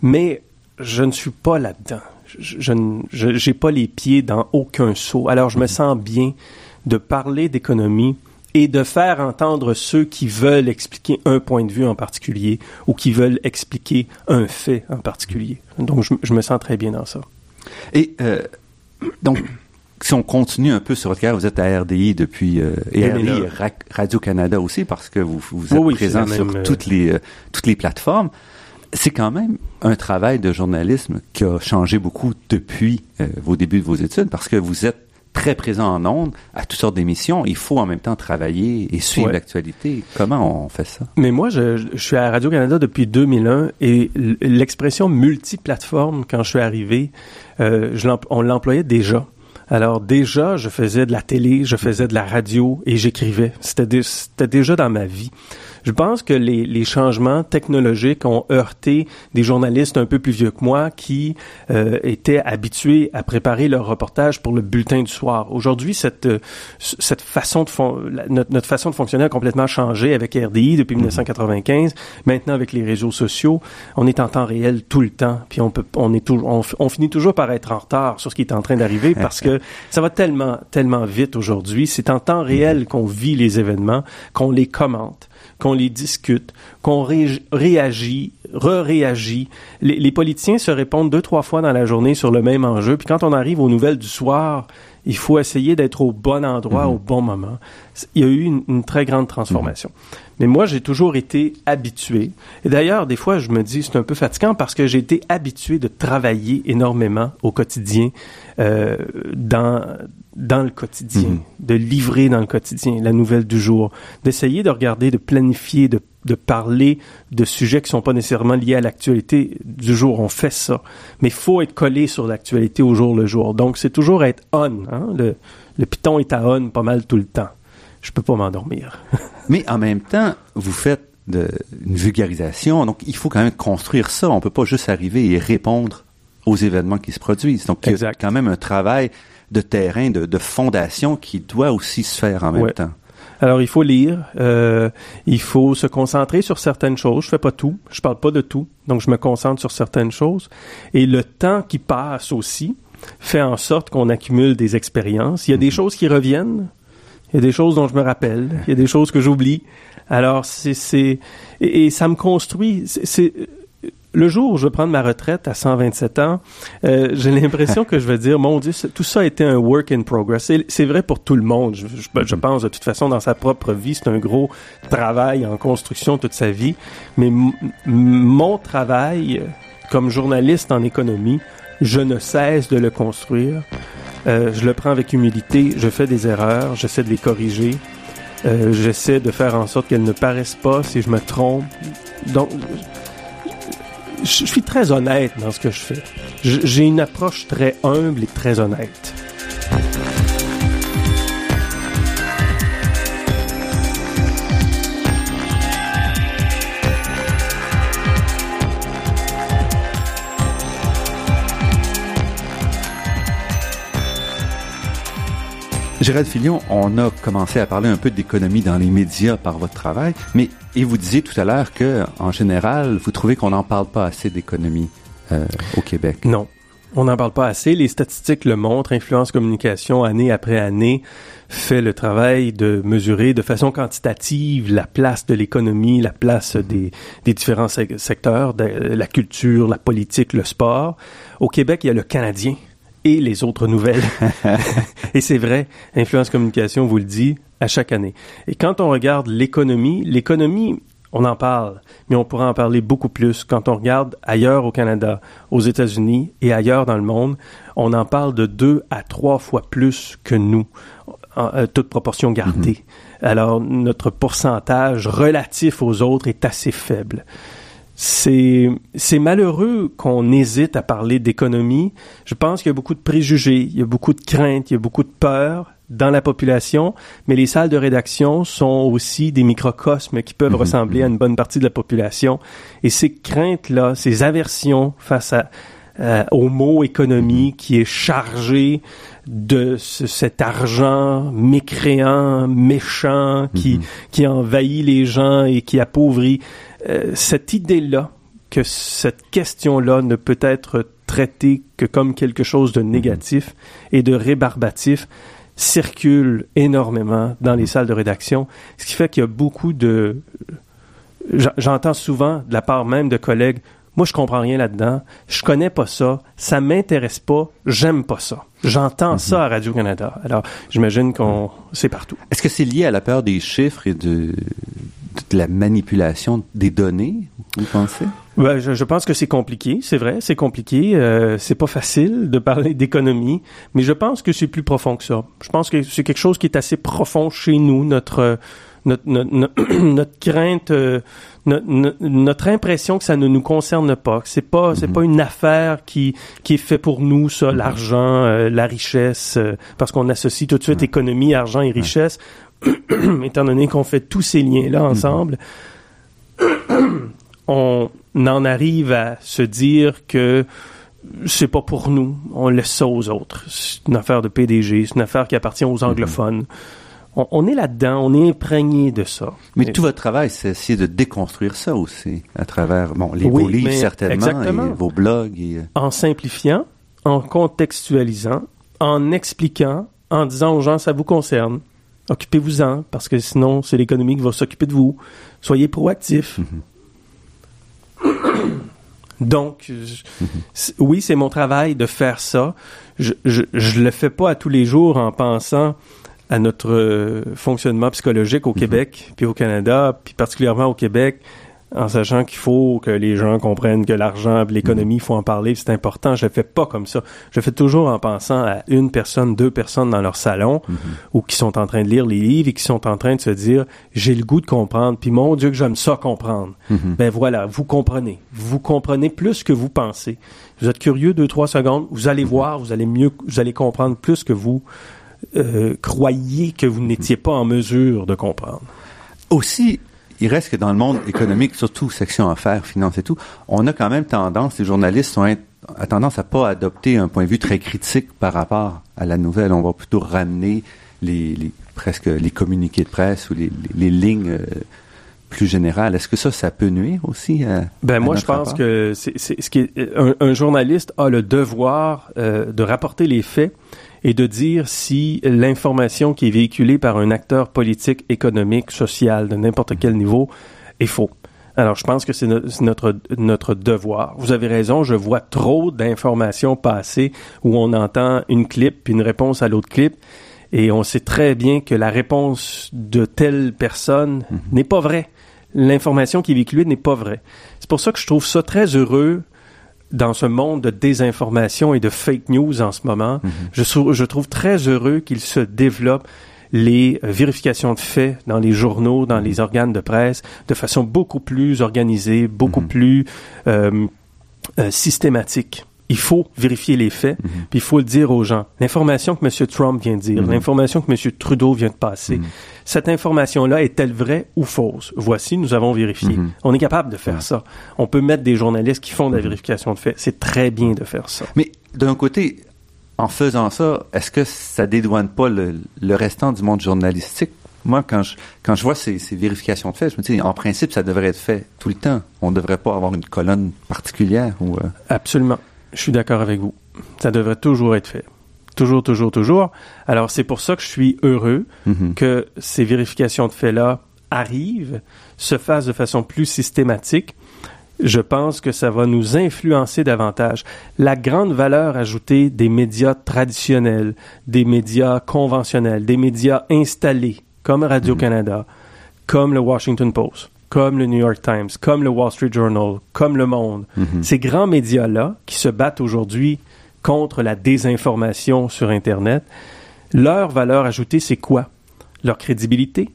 mais je ne suis pas là-dedans. Je, j'ai pas les pieds dans aucun seau. Alors je me sens bien de parler d'économie et de faire entendre ceux qui veulent expliquer un point de vue en particulier ou qui veulent expliquer un fait en particulier. Donc je, je me sens très bien dans ça. Et euh, donc, si on continue un peu sur votre carrière, vous êtes à RDI depuis euh, et 2009. RDI Ra- Radio Canada aussi parce que vous, vous êtes Oui, présent sur euh, toutes les euh, toutes les plateformes. c'est quand même un travail de journalisme qui a changé beaucoup depuis euh, vos débuts de vos études, parce que vous êtes très présent en ondes à toutes sortes d'émissions. Il faut en même temps travailler et suivre Ouais. l'actualité. Comment on fait ça? Mais moi, je, je suis à Radio-Canada depuis 2001 et l'expression multiplateforme, quand je suis arrivé, euh, je on l'employait déjà. Alors déjà, je faisais de la télé, je faisais de la radio et j'écrivais. C'était dé- c'était déjà dans ma vie. Je pense que les, les changements technologiques ont heurté des journalistes un peu plus vieux que moi qui euh, étaient habitués à préparer leur reportage pour le bulletin du soir. Aujourd'hui, cette euh, cette façon de fon- la- notre, notre façon de fonctionner a complètement changé avec RDI depuis 1995. Maintenant, avec les réseaux sociaux, on est en temps réel tout le temps, puis on peut on est toujours on finit toujours par être en retard sur ce qui est en train d'arriver parce que ça va tellement tellement vite aujourd'hui. C'est en temps réel qu'on vit les événements, qu'on les commente qu'on les discute, qu'on ré- réagit, re-réagit. Les, politiciens se répondent deux, trois fois dans la journée sur le même enjeu. Puis quand on arrive aux nouvelles du soir, il faut essayer d'être au bon endroit, au bon moment. Il y a eu une, une très grande transformation. Mais moi, j'ai toujours été habitué. Et d'ailleurs, des fois, je me dis, c'est un peu fatigant parce que j'ai été habitué de travailler énormément au quotidien euh, dans dans le quotidien, Mhm. de livrer dans le quotidien la nouvelle du jour, d'essayer de regarder, de planifier, de, de parler de sujets qui sont pas nécessairement liés à l'actualité du jour. On fait ça, mais faut être collé sur l'actualité au jour le jour. Donc c'est toujours être on. Hein? Le, le piton est à on pas mal tout le temps. Je peux pas m'endormir. Mais en même temps, vous faites de, une vulgarisation, donc il faut quand même construire ça. On peut pas juste arriver et répondre aux événements qui se produisent. Donc il y a quand même un travail de terrain, de, de fondation qui doit aussi se faire en même Ouais. temps. Alors, il faut lire, euh, il faut se concentrer sur certaines choses. Je fais pas tout, je parle pas de tout, donc je me concentre sur certaines choses. Et le temps qui passe aussi fait en sorte qu'on accumule des expériences. Il y a des choses qui reviennent, il y a des choses dont je me rappelle, il y a des choses que j'oublie. Alors, c'est, et, et ça me construit. C'est- le jour où je vais prendre ma retraite à 127 ans, euh, j'ai l'impression que je vais dire, mon Dieu, tout ça a été un work in progress. C'est, vrai pour tout le monde. Je, je- je pense de toute façon dans sa propre vie, c'est un gros travail en construction toute sa vie. Mais mon travail euh, comme journaliste en économie, je ne cesse de le construire. Euh, je le prends avec humilité. Je fais des erreurs, j'essaie de les corriger. Euh, j'essaie de faire en sorte qu'elles ne paraissent pas si je me trompe. Donc, je suis très honnête dans ce que je fais. J'ai une approche très humble et très honnête. Gérald Filion, on a commencé à parler un peu d'économie dans les médias par votre travail, mais et vous disiez tout à l'heure que, en général, vous trouvez qu'on n'en parle pas assez d'économie euh, au Québec. Non. On n'en parle pas assez. Les statistiques le montrent. Influence Communication, année après année, fait le travail de mesurer de façon quantitative la place de l'économie, la place des, des différents sec- secteurs, de la culture, la politique, le sport. Au Québec, il y a le Canadien et les autres nouvelles. et c'est vrai, Influence Communication vous le dit à chaque année. Et quand on regarde l'économie, l'économie, on en parle, mais on pourrait en parler beaucoup plus quand on regarde ailleurs au Canada, aux États-Unis et ailleurs dans le monde. On en parle de deux à trois fois plus que nous, en, euh, toute proportion gardée. Alors, notre pourcentage relatif aux autres est assez faible. C'est, c'est malheureux qu'on hésite à parler d'économie. Je pense qu'il y a beaucoup de préjugés, il y a beaucoup de craintes, il y a beaucoup de peur dans la population, mais les salles de rédaction sont aussi des microcosmes qui peuvent ressembler à une bonne partie de la population. Et ces craintes-là, ces aversions face à, euh, au mot économie qui est chargé de ce- cet argent mécréant, méchant, qui, qui envahit les gens et qui appauvrit. Euh, cette idée-là, que cette question-là ne peut être traitée que comme quelque chose de négatif et de rébarbatif, circule énormément dans les salles de rédaction, ce qui fait qu'il y a beaucoup de... J'en- J'entends souvent de la part même de collègues, moi je comprends rien là-dedans, je connais pas ça, ça m'intéresse pas, j'aime pas ça. J'entends ça à Radio-Canada. Alors, j'imagine qu'on... c'est partout. Est-ce que c'est lié à la peur des chiffres et de, de la manipulation des données, vous pensez? Ben, je, je, pense que c'est compliqué, c'est vrai, c'est compliqué. Euh, c'est pas facile de parler d'économie, mais je pense que c'est plus profond que ça. Je pense que c'est quelque chose qui est assez profond chez nous, notre notre, notre, notre crainte, euh, notre, notre, impression que ça ne nous concerne pas, que c'est pas c'est pas une affaire qui qui est fait pour nous ça, l'argent, euh, la richesse, euh, parce qu'on associe tout de suite économie, argent et richesse, étant donné qu'on fait tous ces liens là ensemble. on en arrive à se dire que c'est pas pour nous, on laisse ça aux autres. C'est une affaire de PDG, c'est une affaire qui appartient aux anglophones. On, est là-dedans, on est imprégné de ça. Mais tout votre travail, c'est essayer de déconstruire ça aussi, à travers bon, les livres certainement, et vos blogs. Et... Euh, en simplifiant, en contextualisant, en expliquant, en disant aux gens, ça vous concerne. Occupez-vous-en, parce que sinon, c'est l'économie qui va s'occuper de vous. Soyez proactifs. Mm-hmm. Donc, oui, c'est mon travail de faire ça. Je, je, je le fais pas à tous les jours en pensant à notre euh, fonctionnement psychologique au mm-hmm. Québec, puis au Canada, puis particulièrement au Québec, en sachant qu'il faut que les gens comprennent que l'argent, l'économie, il faut en parler, c'est important. Je le fais pas comme ça. Je le fais toujours en pensant à une personne, deux personnes dans leur salon, mm-hmm. ou qui sont en train de lire les livres et qui sont en train de se dire, j'ai le goût de comprendre, puis mon Dieu que j'aime ça comprendre. Ben voilà, vous comprenez. Vous comprenez plus que vous pensez. Vous êtes curieux deux, trois secondes, vous allez voir, vous allez mieux, vous allez comprendre plus que vous euh, croyez que vous n'étiez pas en mesure de comprendre. Aussi, il reste que dans le monde économique, surtout section affaires, finance et tout, on a quand même tendance, les journalistes ont tendance à pas adopter un point de vue très critique par rapport à la nouvelle. On va plutôt ramener les, presque les communiqués de presse ou les, lignes euh, plus générales. Est-ce que ça, ça peut nuire aussi à, Ben moi, je pense que c'est ce qui est, un, journaliste a le devoir euh, de rapporter les faits et de dire si l'information qui est véhiculée par un acteur politique, économique, social, de n'importe quel niveau, est faux. Alors, je pense que c'est notre, notre devoir. Vous avez raison, je vois trop d'informations passer où on entend une clip puis une réponse à l'autre clip et on sait très bien que la réponse de telle personne mhm. n'est pas vraie. L'information qui est véhiculée n'est pas vraie. C'est pour ça que je trouve ça très heureux dans ce monde de désinformation et de fake news en ce moment, mhm. je, je, trouve très heureux qu'il se développe les vérifications de faits dans les journaux, dans les organes de presse, de façon beaucoup plus organisée, beaucoup mhm. plus euh, euh, systématique il faut vérifier les faits, mhm. puis il faut le dire aux gens. L'information que M. Trump vient de dire, mhm. l'information que M. Trudeau vient de passer, mhm. cette information-là est-elle vraie ou fausse? Voici, nous avons vérifié. On est capable de faire ça. On peut mettre des journalistes qui font de la vérification de faits. C'est très bien de faire ça. Mais d'un côté, en faisant ça, est-ce que ça dédouane pas le, restant du monde journalistique? Moi, quand je, quand je vois ces, vérifications de faits, je me dis, en principe, ça devrait être fait tout le temps. On ne devrait pas avoir une colonne particulière. Ou, euh, Absolument. Je suis d'accord avec vous. Ça devrait toujours être fait. Toujours, toujours, toujours. Alors, c'est pour ça que je suis heureux mm-hmm. que ces vérifications de faits-là arrivent, se fassent de façon plus systématique. Je pense que ça va nous influencer davantage. La grande valeur ajoutée des médias traditionnels, des médias conventionnels, des médias installés, comme Radio-Canada, comme le Washington Post, comme le New York Times, comme le Wall Street Journal, comme Le Monde, mhm. ces grands médias-là qui se battent aujourd'hui contre la désinformation sur Internet, leur valeur ajoutée, c'est quoi? Leur crédibilité,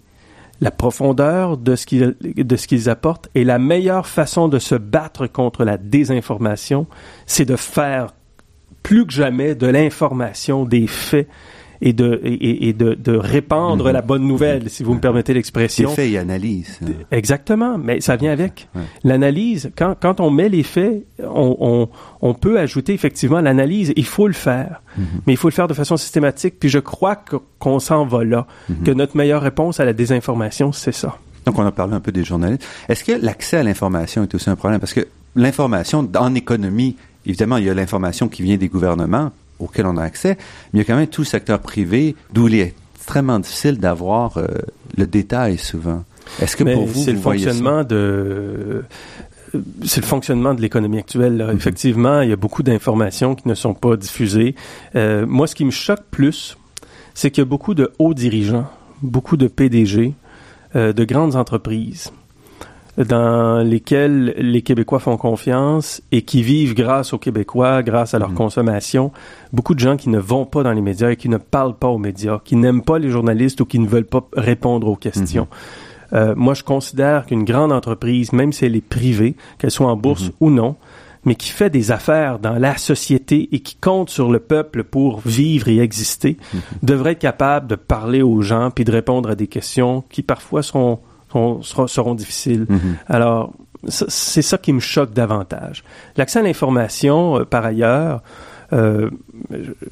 la profondeur de ce qu'ils, de ce qu'ils apportent et la meilleure façon de se battre contre la désinformation, c'est de faire plus que jamais de l'information, des faits, et de, et, de, de répandre mhm. la bonne nouvelle, si vous me permettez l'expression. Les faits et analyse. Exactement, mais ça vient avec. L'analyse, quand, quand on met les faits, on, on, on peut ajouter effectivement l'analyse. Il faut le faire, mhm. mais il faut le faire de façon systématique. Puis je crois qu'on s'en va là, mhm. que notre meilleure réponse à la désinformation, c'est ça. Donc, on a parlé un peu des journalistes. Est-ce que l'accès à l'information est aussi un problème? Parce que l'information, en économie, évidemment, il y a l'information qui vient des gouvernements, auquel on a accès, mais il y a quand même tout le secteur privé d'où il est extrêmement difficile d'avoir euh, le détail souvent. Est-ce que pour vous, c'est le fonctionnement de c'est le fonctionnement de l'économie actuelle. Mm-hmm. Effectivement, il y a beaucoup d'informations qui ne sont pas diffusées. Euh, moi, ce qui me choque plus, c'est qu'il y a beaucoup de hauts dirigeants, beaucoup de PDG, euh, de grandes entreprises, dans lesquels les Québécois font confiance et qui vivent grâce aux Québécois, grâce à leur Mhm. consommation. Beaucoup de gens qui ne vont pas dans les médias et qui ne parlent pas aux médias, qui n'aiment pas les journalistes ou qui ne veulent pas répondre aux questions. Euh, moi, je considère qu'une grande entreprise, même si elle est privée, qu'elle soit en bourse Mhm. ou non, mais qui fait des affaires dans la société et qui compte sur le peuple pour vivre et exister, Mhm. devrait être capable de parler aux gens puis de répondre à des questions qui parfois seront, seront, seront- seront difficiles. Mhm. Alors, c'est ça qui me choque davantage. L'accès à l'information, euh, par ailleurs, euh,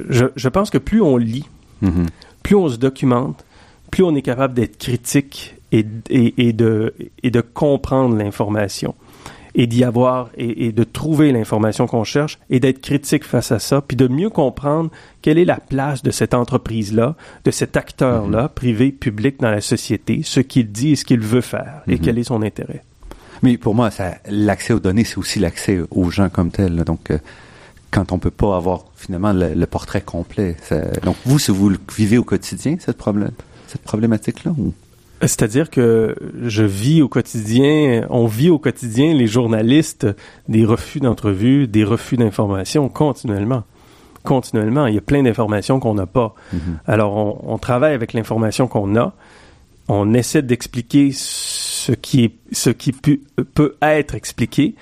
je, je pense que plus on lit, Mhm. plus on se documente, plus on est capable d'être critique et, et, et de, et de comprendre l'information et d'y avoir et, et de trouver l'information qu'on cherche et d'être critique face à ça, puis de mieux comprendre quelle est la place de cette entreprise-là, de cet acteur-là, privé, public dans la société, ce qu'il dit et ce qu'il veut faire et Mhm. quel est son intérêt. Mais pour moi, ça, l'accès aux données, c'est aussi l'accès aux gens comme tels. là. Donc, euh, quand on peut pas avoir finalement le, le portrait complet. ça- donc, vous, si vous le vivez au quotidien, cette, problème, cette problématique-là? Ou... C'est-à-dire que je vis au quotidien, on vit au quotidien, les journalistes, des refus d'entrevue, des refus d'informations continuellement. Continuellement. Il y a plein d'informations qu'on n'a pas. Mhm. Alors, on, on travaille avec l'information qu'on a. On essaie d'expliquer ce qui, est, ce qui pu- peut être expliqué.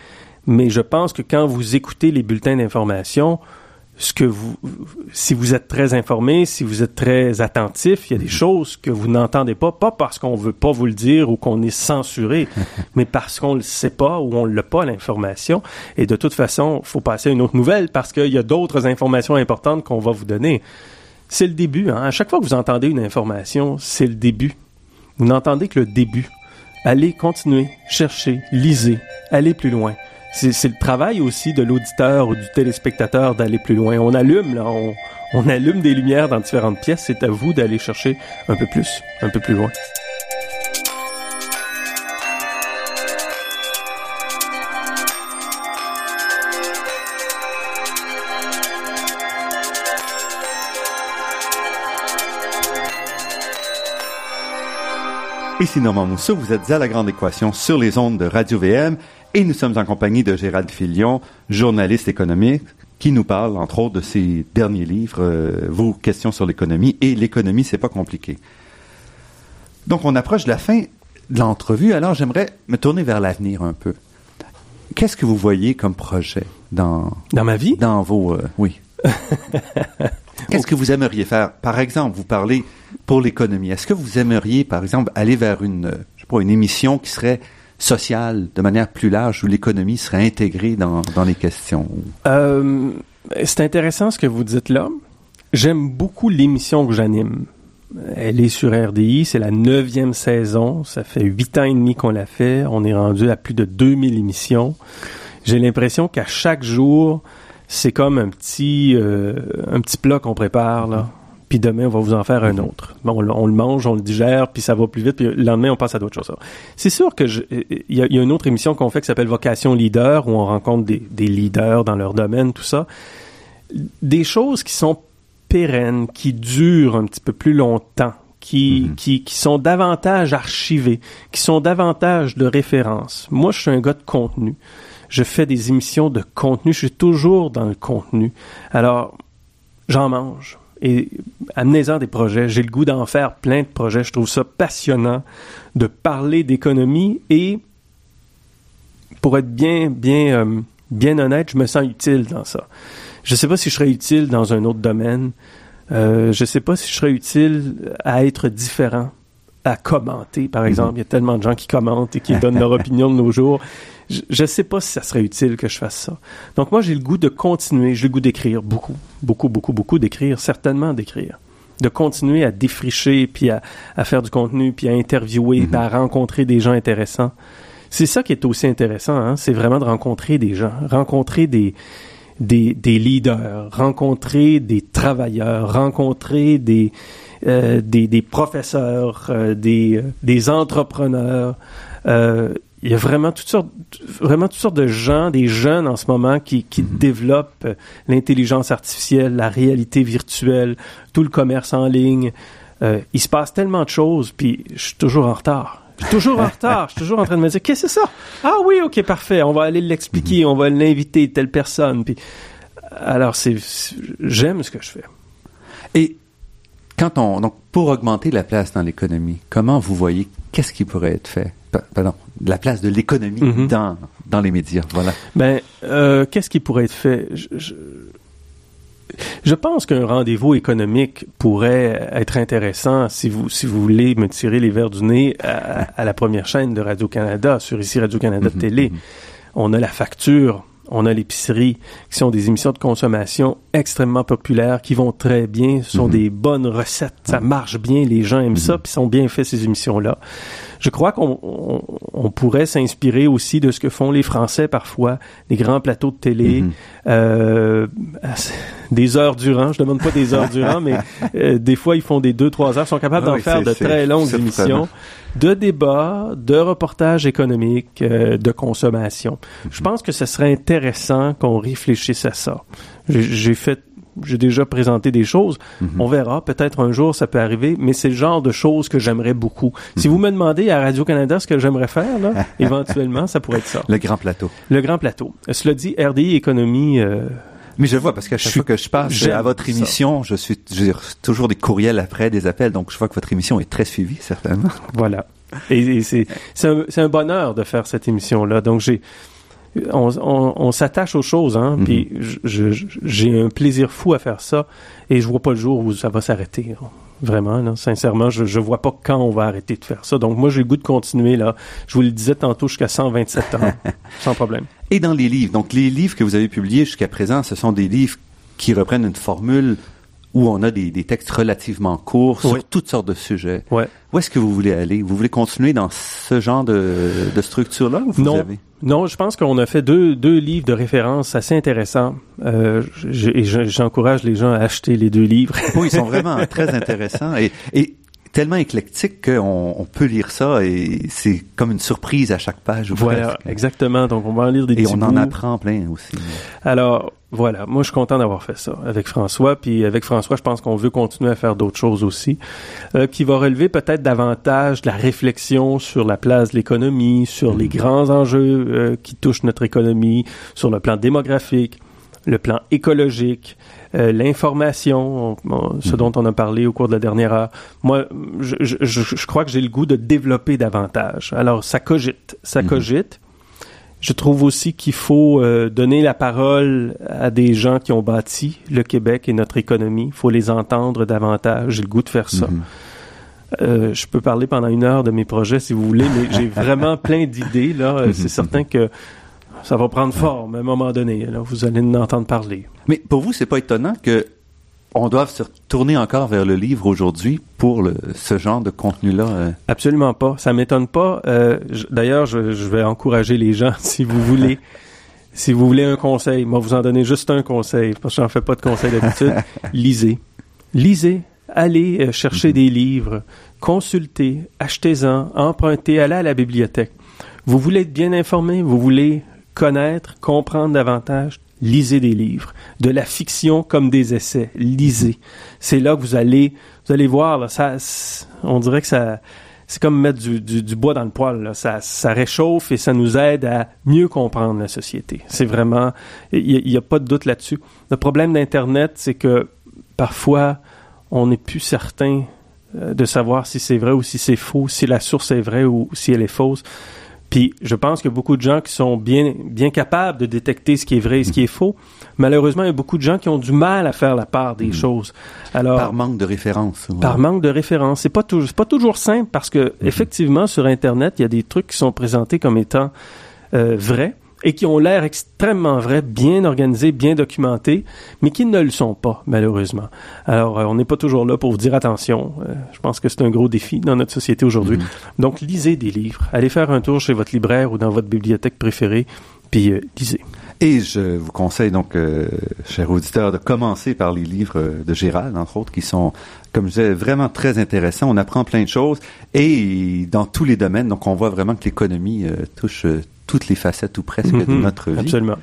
Mais je pense que quand vous écoutez les bulletins d'information, ce que vous, si vous êtes très informé, si vous êtes très attentif, il y a des choses que vous n'entendez pas, pas parce qu'on veut pas vous le dire ou qu'on est censuré, mais parce qu'on le sait pas ou on l'a pas l'information. Et de toute façon, faut passer à une autre nouvelle parce qu'il y a d'autres informations importantes qu'on va vous donner. C'est le début. Hein? À chaque fois que vous entendez une information, c'est le début. Vous n'entendez que le début. Allez, continuez, cherchez, lisez, allez plus loin. C'est le travail aussi de l'auditeur ou du téléspectateur d'aller plus loin. On allume, là, on, on allume des lumières dans différentes pièces. C'est à vous d'aller chercher un peu plus, un peu plus loin. Ici Normand Mousseau, vous êtes à La Grande Équation sur les ondes de Radio-VM et nous sommes en compagnie de Gérald Filion, journaliste économique, qui nous parle, entre autres, de ses derniers livres, euh, Vos questions sur l'économie et L'économie, c'est pas compliqué. Donc, on approche de la fin de l'entrevue, alors j'aimerais me tourner vers l'avenir un peu. Qu'est-ce que vous voyez comme projet dans, Dans ma vie, dans vos... euh, oui. Qu'est-ce que vous aimeriez faire? Par exemple, vous parlez pour l'économie. Est-ce que vous aimeriez, par exemple, aller vers une, euh, je sais pas, une émission qui serait sociale de manière plus large où l'économie serait intégrée dans, dans les questions? euh, c'est intéressant ce que vous dites là. J'aime beaucoup l'émission que j'anime. Elle est sur RDI, c'est la neuvième saison. Ça fait huit ans et demi qu'on l'a fait. On est rendu à plus de 2000 émissions. J'ai l'impression qu'à chaque jour, c'est comme un petit, euh, un petit plat qu'on prépare, là. Puis demain, on va vous en faire un autre. Bon, on, le- on le mange, on le digère, puis ça va plus vite, puis le lendemain, on passe à d'autres choses. C'est sûr que il y, a, il y a une autre émission qu'on fait qui s'appelle Vocation Leader, où on rencontre des, des leaders dans leur domaine, tout ça. Des choses qui sont pérennes, qui durent un petit peu plus longtemps, qui, Mhm. qui, qui sont davantage archivées, qui sont davantage de référence. Moi, je suis un gars de contenu. Je fais des émissions de contenu. Je suis toujours dans le contenu. Alors, j'en mange. Et amenez-en des projets. J'ai le goût d'en faire plein de projets. Je trouve ça passionnant de parler d'économie et pour être bien, bien, euh, bien honnête, je me sens utile dans ça. Je sais pas si je serais utile dans un autre domaine. Euh, je sais pas si je serais utile à être différent, à commenter, par exemple. Il y a tellement de gens qui commentent et qui donnent leur opinion de nos jours. Je, je sais pas si ça serait utile que je fasse ça. Donc moi, j'ai le goût de continuer. J'ai le goût d'écrire beaucoup, beaucoup, beaucoup, beaucoup d'écrire, certainement d'écrire. De continuer à défricher, puis à, à faire du contenu, puis à interviewer, puis à rencontrer des gens intéressants. C'est ça qui est aussi intéressant, hein? c'est vraiment de rencontrer des gens, rencontrer des, des, des leaders, rencontrer des travailleurs, rencontrer des, euh, des, des professeurs, euh, des, euh, des entrepreneurs. Euh, il y a vraiment toutes sortes, vraiment toutes sortes de gens, des jeunes en ce moment qui, qui Mhm. développent euh, l'intelligence artificielle, la réalité virtuelle, tout le commerce en ligne. Euh, il se passe tellement de choses, puis je suis toujours en retard. Je suis toujours en retard. Je suis toujours en train de me dire, qu'est-ce que c'est ça? Ah oui, ok, parfait. On va aller l'expliquer. On va l'inviter, telle personne. Puis, alors, c'est, j'aime ce que je fais. Et quand on, donc, pour augmenter la place dans l'économie, comment vous voyez, qu'est-ce qui pourrait être fait? Pardon, la place de l'économie Mhm. dans, dans les médias, voilà. Ben, euh, qu'est-ce qui pourrait être fait? Je, je, je pense qu'un rendez-vous économique pourrait être intéressant si vous, si vous voulez me tirer les verres du nez à, à la première chaîne de Radio-Canada, sur ici Radio-Canada Mhm, Télé. mhm. On a la facture, on a l'épicerie, qui sont des émissions de consommation extrêmement populaires, qui vont très bien, ce sont des bonnes recettes, ça marche bien, les gens aiment ça, puis sont bien faits ces émissions-là. Je crois qu'on on, on pourrait s'inspirer aussi de ce que font les Français parfois, les grands plateaux de télé, Mhm. euh, des heures durant. Je demande pas des heures durant, mais euh, des fois ils font des deux trois heures, sont capables Ah d'en oui, faire de très longues émissions, de débats, de reportages économiques, euh, de consommation. Je pense que ce serait intéressant qu'on réfléchisse à ça. J'ai fait j'ai déjà présenté des choses. Mhm. On verra. Peut-être un jour, ça peut arriver, mais c'est le genre de choses que j'aimerais beaucoup. Si vous me demandez à Radio-Canada ce que j'aimerais faire, là, éventuellement, ça pourrait être ça. Le grand plateau. Le grand plateau. Cela dit, RDI Économie, euh, Mais je vois, parce que chaque fois que je passe à votre ça. émission, je suis, j'ai toujours des courriels après, des appels, donc je vois que votre émission est très suivie, certainement. voilà. Et, et c'est un, c'est un bonheur de faire cette émission-là. Donc, j'ai on, on, on s'attache aux choses, hein, Mhm. puis j'ai un plaisir fou à faire ça, et je vois pas le jour où ça va s'arrêter. hein. Vraiment, là, sincèrement, je, je vois pas quand on va arrêter de faire ça. Donc, moi, j'ai le goût de continuer, là. Je vous le disais tantôt, jusqu'à 127 ans, sans problème. Et dans les livres, donc les livres que vous avez publiés jusqu'à présent, ce sont des livres qui reprennent une formule où on a des, des textes relativement courts sur toutes sortes de sujets. Ouais. Où est-ce que vous voulez aller? Vous voulez continuer dans ce genre de, de structure-là? Non. avez... Non, je pense qu'on a fait deux, deux livres de référence assez intéressants. Euh, j'encourage les gens à acheter les deux livres. Oui, ils sont vraiment très intéressants et, et tellement éclectiques qu'on on peut lire ça et c'est comme une surprise à chaque page. voilà, presque. exactement. Donc, on va en lire des Et on en bouts. apprend plein aussi. Alors, voilà. Moi, je suis content d'avoir fait ça avec François. Puis avec François, je pense qu'on veut continuer à faire d'autres choses aussi, euh, qui va relever peut-être davantage de la réflexion sur la place de l'économie, sur les grands enjeux euh, qui touchent notre économie, sur le plan démographique, le plan écologique, euh, l'information, on- on- ce Mhm. dont on a parlé au cours de la dernière heure. Moi, je, je, je- je crois que j'ai le goût de développer davantage. Alors, ça cogite, ça Mhm. cogite. Je trouve aussi qu'il faut euh, donner la parole à des gens qui ont bâti le Québec et notre économie. Il faut les entendre davantage. J'ai le goût de faire ça. Mhm. Euh, je peux parler pendant une heure de mes projets si vous voulez, mais j'ai vraiment plein d'idées. Là, Euh, c'est certain que ça va prendre forme à un moment donné. Là, vous allez en entendre parler. Mais pour vous, c'est pas étonnant que on doive se tourner encore vers le livre aujourd'hui pour le, ce genre de contenu-là. euh. Absolument pas. Ça m'étonne pas. Euh, D'ailleurs, je, je vais encourager les gens, si vous voulez, si vous voulez un conseil, moi vous en donner juste un conseil, parce que j'en fais pas de conseil d'habitude. lisez, lisez, allez euh, chercher des livres, consultez, achetez-en, empruntez, allez à la bibliothèque. Vous voulez être bien informé, vous voulez connaître, comprendre davantage, lisez des livres, de la fiction comme des essais, lisez. C'est là que vous allez, vous allez voir, là, ça, on dirait que ça, c'est comme mettre du, du- bois dans le poêle. là. Ça, ça réchauffe et ça nous aide à mieux comprendre la société. C'est vraiment, il n'y a, pas de doute là-dessus. Le problème d'Internet, c'est que parfois, on n'est plus certain euh, de savoir si c'est vrai ou si c'est faux, si la source est vraie ou si elle est fausse. Puis je pense a beaucoup de gens qui sont bien, bien capables de détecter ce qui est vrai et ce qui est faux. Malheureusement, il y a beaucoup de gens qui ont du mal à faire la part des choses. Alors, Par manque de référence. ouais. par manque de référence. C'est pas toujours, c'est pas toujours simple parce que effectivement sur Internet, il y a des trucs qui sont présentés comme étant euh, vrais et qui ont l'air extrêmement vrais, bien organisés, bien documentés, mais qui ne le sont pas malheureusement. Alors, euh, on n'est pas toujours là pour vous dire attention. Euh, je pense que c'est un gros défi dans notre société aujourd'hui. Donc, lisez des livres. Allez faire un tour chez votre libraire ou dans votre bibliothèque préférée, puis euh, lisez. Et je vous conseille donc, euh, chers auditeurs, de commencer par les livres de Gérald, entre autres, qui sont, comme je disais, vraiment très intéressants. On apprend plein de choses et dans tous les domaines. Donc, on voit vraiment que l'économie euh, touche toutes les facettes ou presque de Mhm. notre vie. Absolument.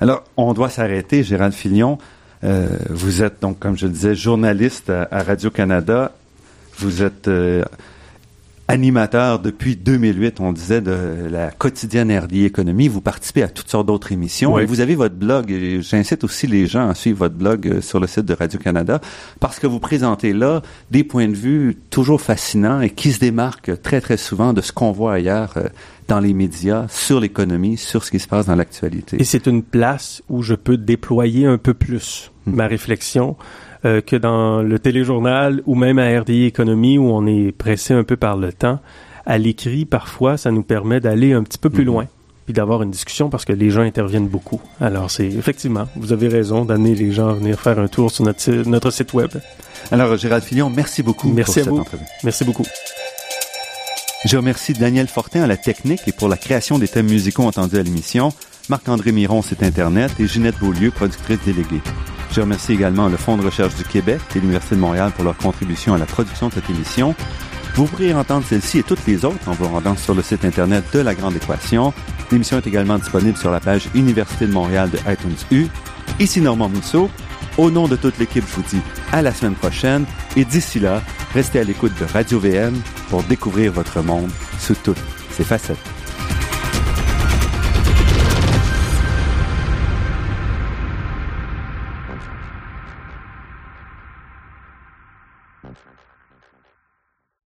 Alors, on doit s'arrêter, Gérald Filion. Euh, vous êtes donc, comme je le disais, journaliste à, à Radio-Canada. Vous êtes euh, animateur depuis 2008, on disait, de la quotidienne RDI Économie. Vous participez à toutes sortes d'autres émissions. Et vous avez votre blog. Et j'incite aussi les gens à suivre votre blog euh, sur le site de Radio-Canada parce que vous présentez là des points de vue toujours fascinants et qui se démarquent très, très souvent de ce qu'on voit ailleurs euh, dans les médias, sur l'économie, sur ce qui se passe dans l'actualité. Et c'est une place où je peux déployer un peu plus hmm. ma réflexion euh, que dans le téléjournal ou même à RDI Économie où on est pressé un peu par le temps. À l'écrit, parfois, ça nous permet d'aller un petit peu plus mhm. loin puis d'avoir une discussion parce que les gens interviennent beaucoup. Alors, c'est effectivement, vous avez raison d'amener les gens à venir faire un tour sur notre, notre site web. Alors, Gérald Fillon, merci beaucoup merci pour à vous. Merci beaucoup. Je remercie Daniel Fortin à la technique et pour la création des thèmes musicaux entendus à l'émission, Marc-André Miron, site Internet, et Ginette Beaulieu, productrice déléguée. Je remercie également le Fonds de recherche du Québec et l'Université de Montréal pour leur contribution à la production de cette émission. Vous pourrez entendre celle-ci et toutes les autres en vous rendant sur le site Internet de La Grande Équation. L'émission est également disponible sur la page Université de Montréal de iTunes U. Ici Normand Mousseau. Au nom de toute l'équipe, je vous dis à la semaine prochaine et d'ici là, restez à l'écoute de Radio VM pour découvrir votre monde sous toutes ses facettes.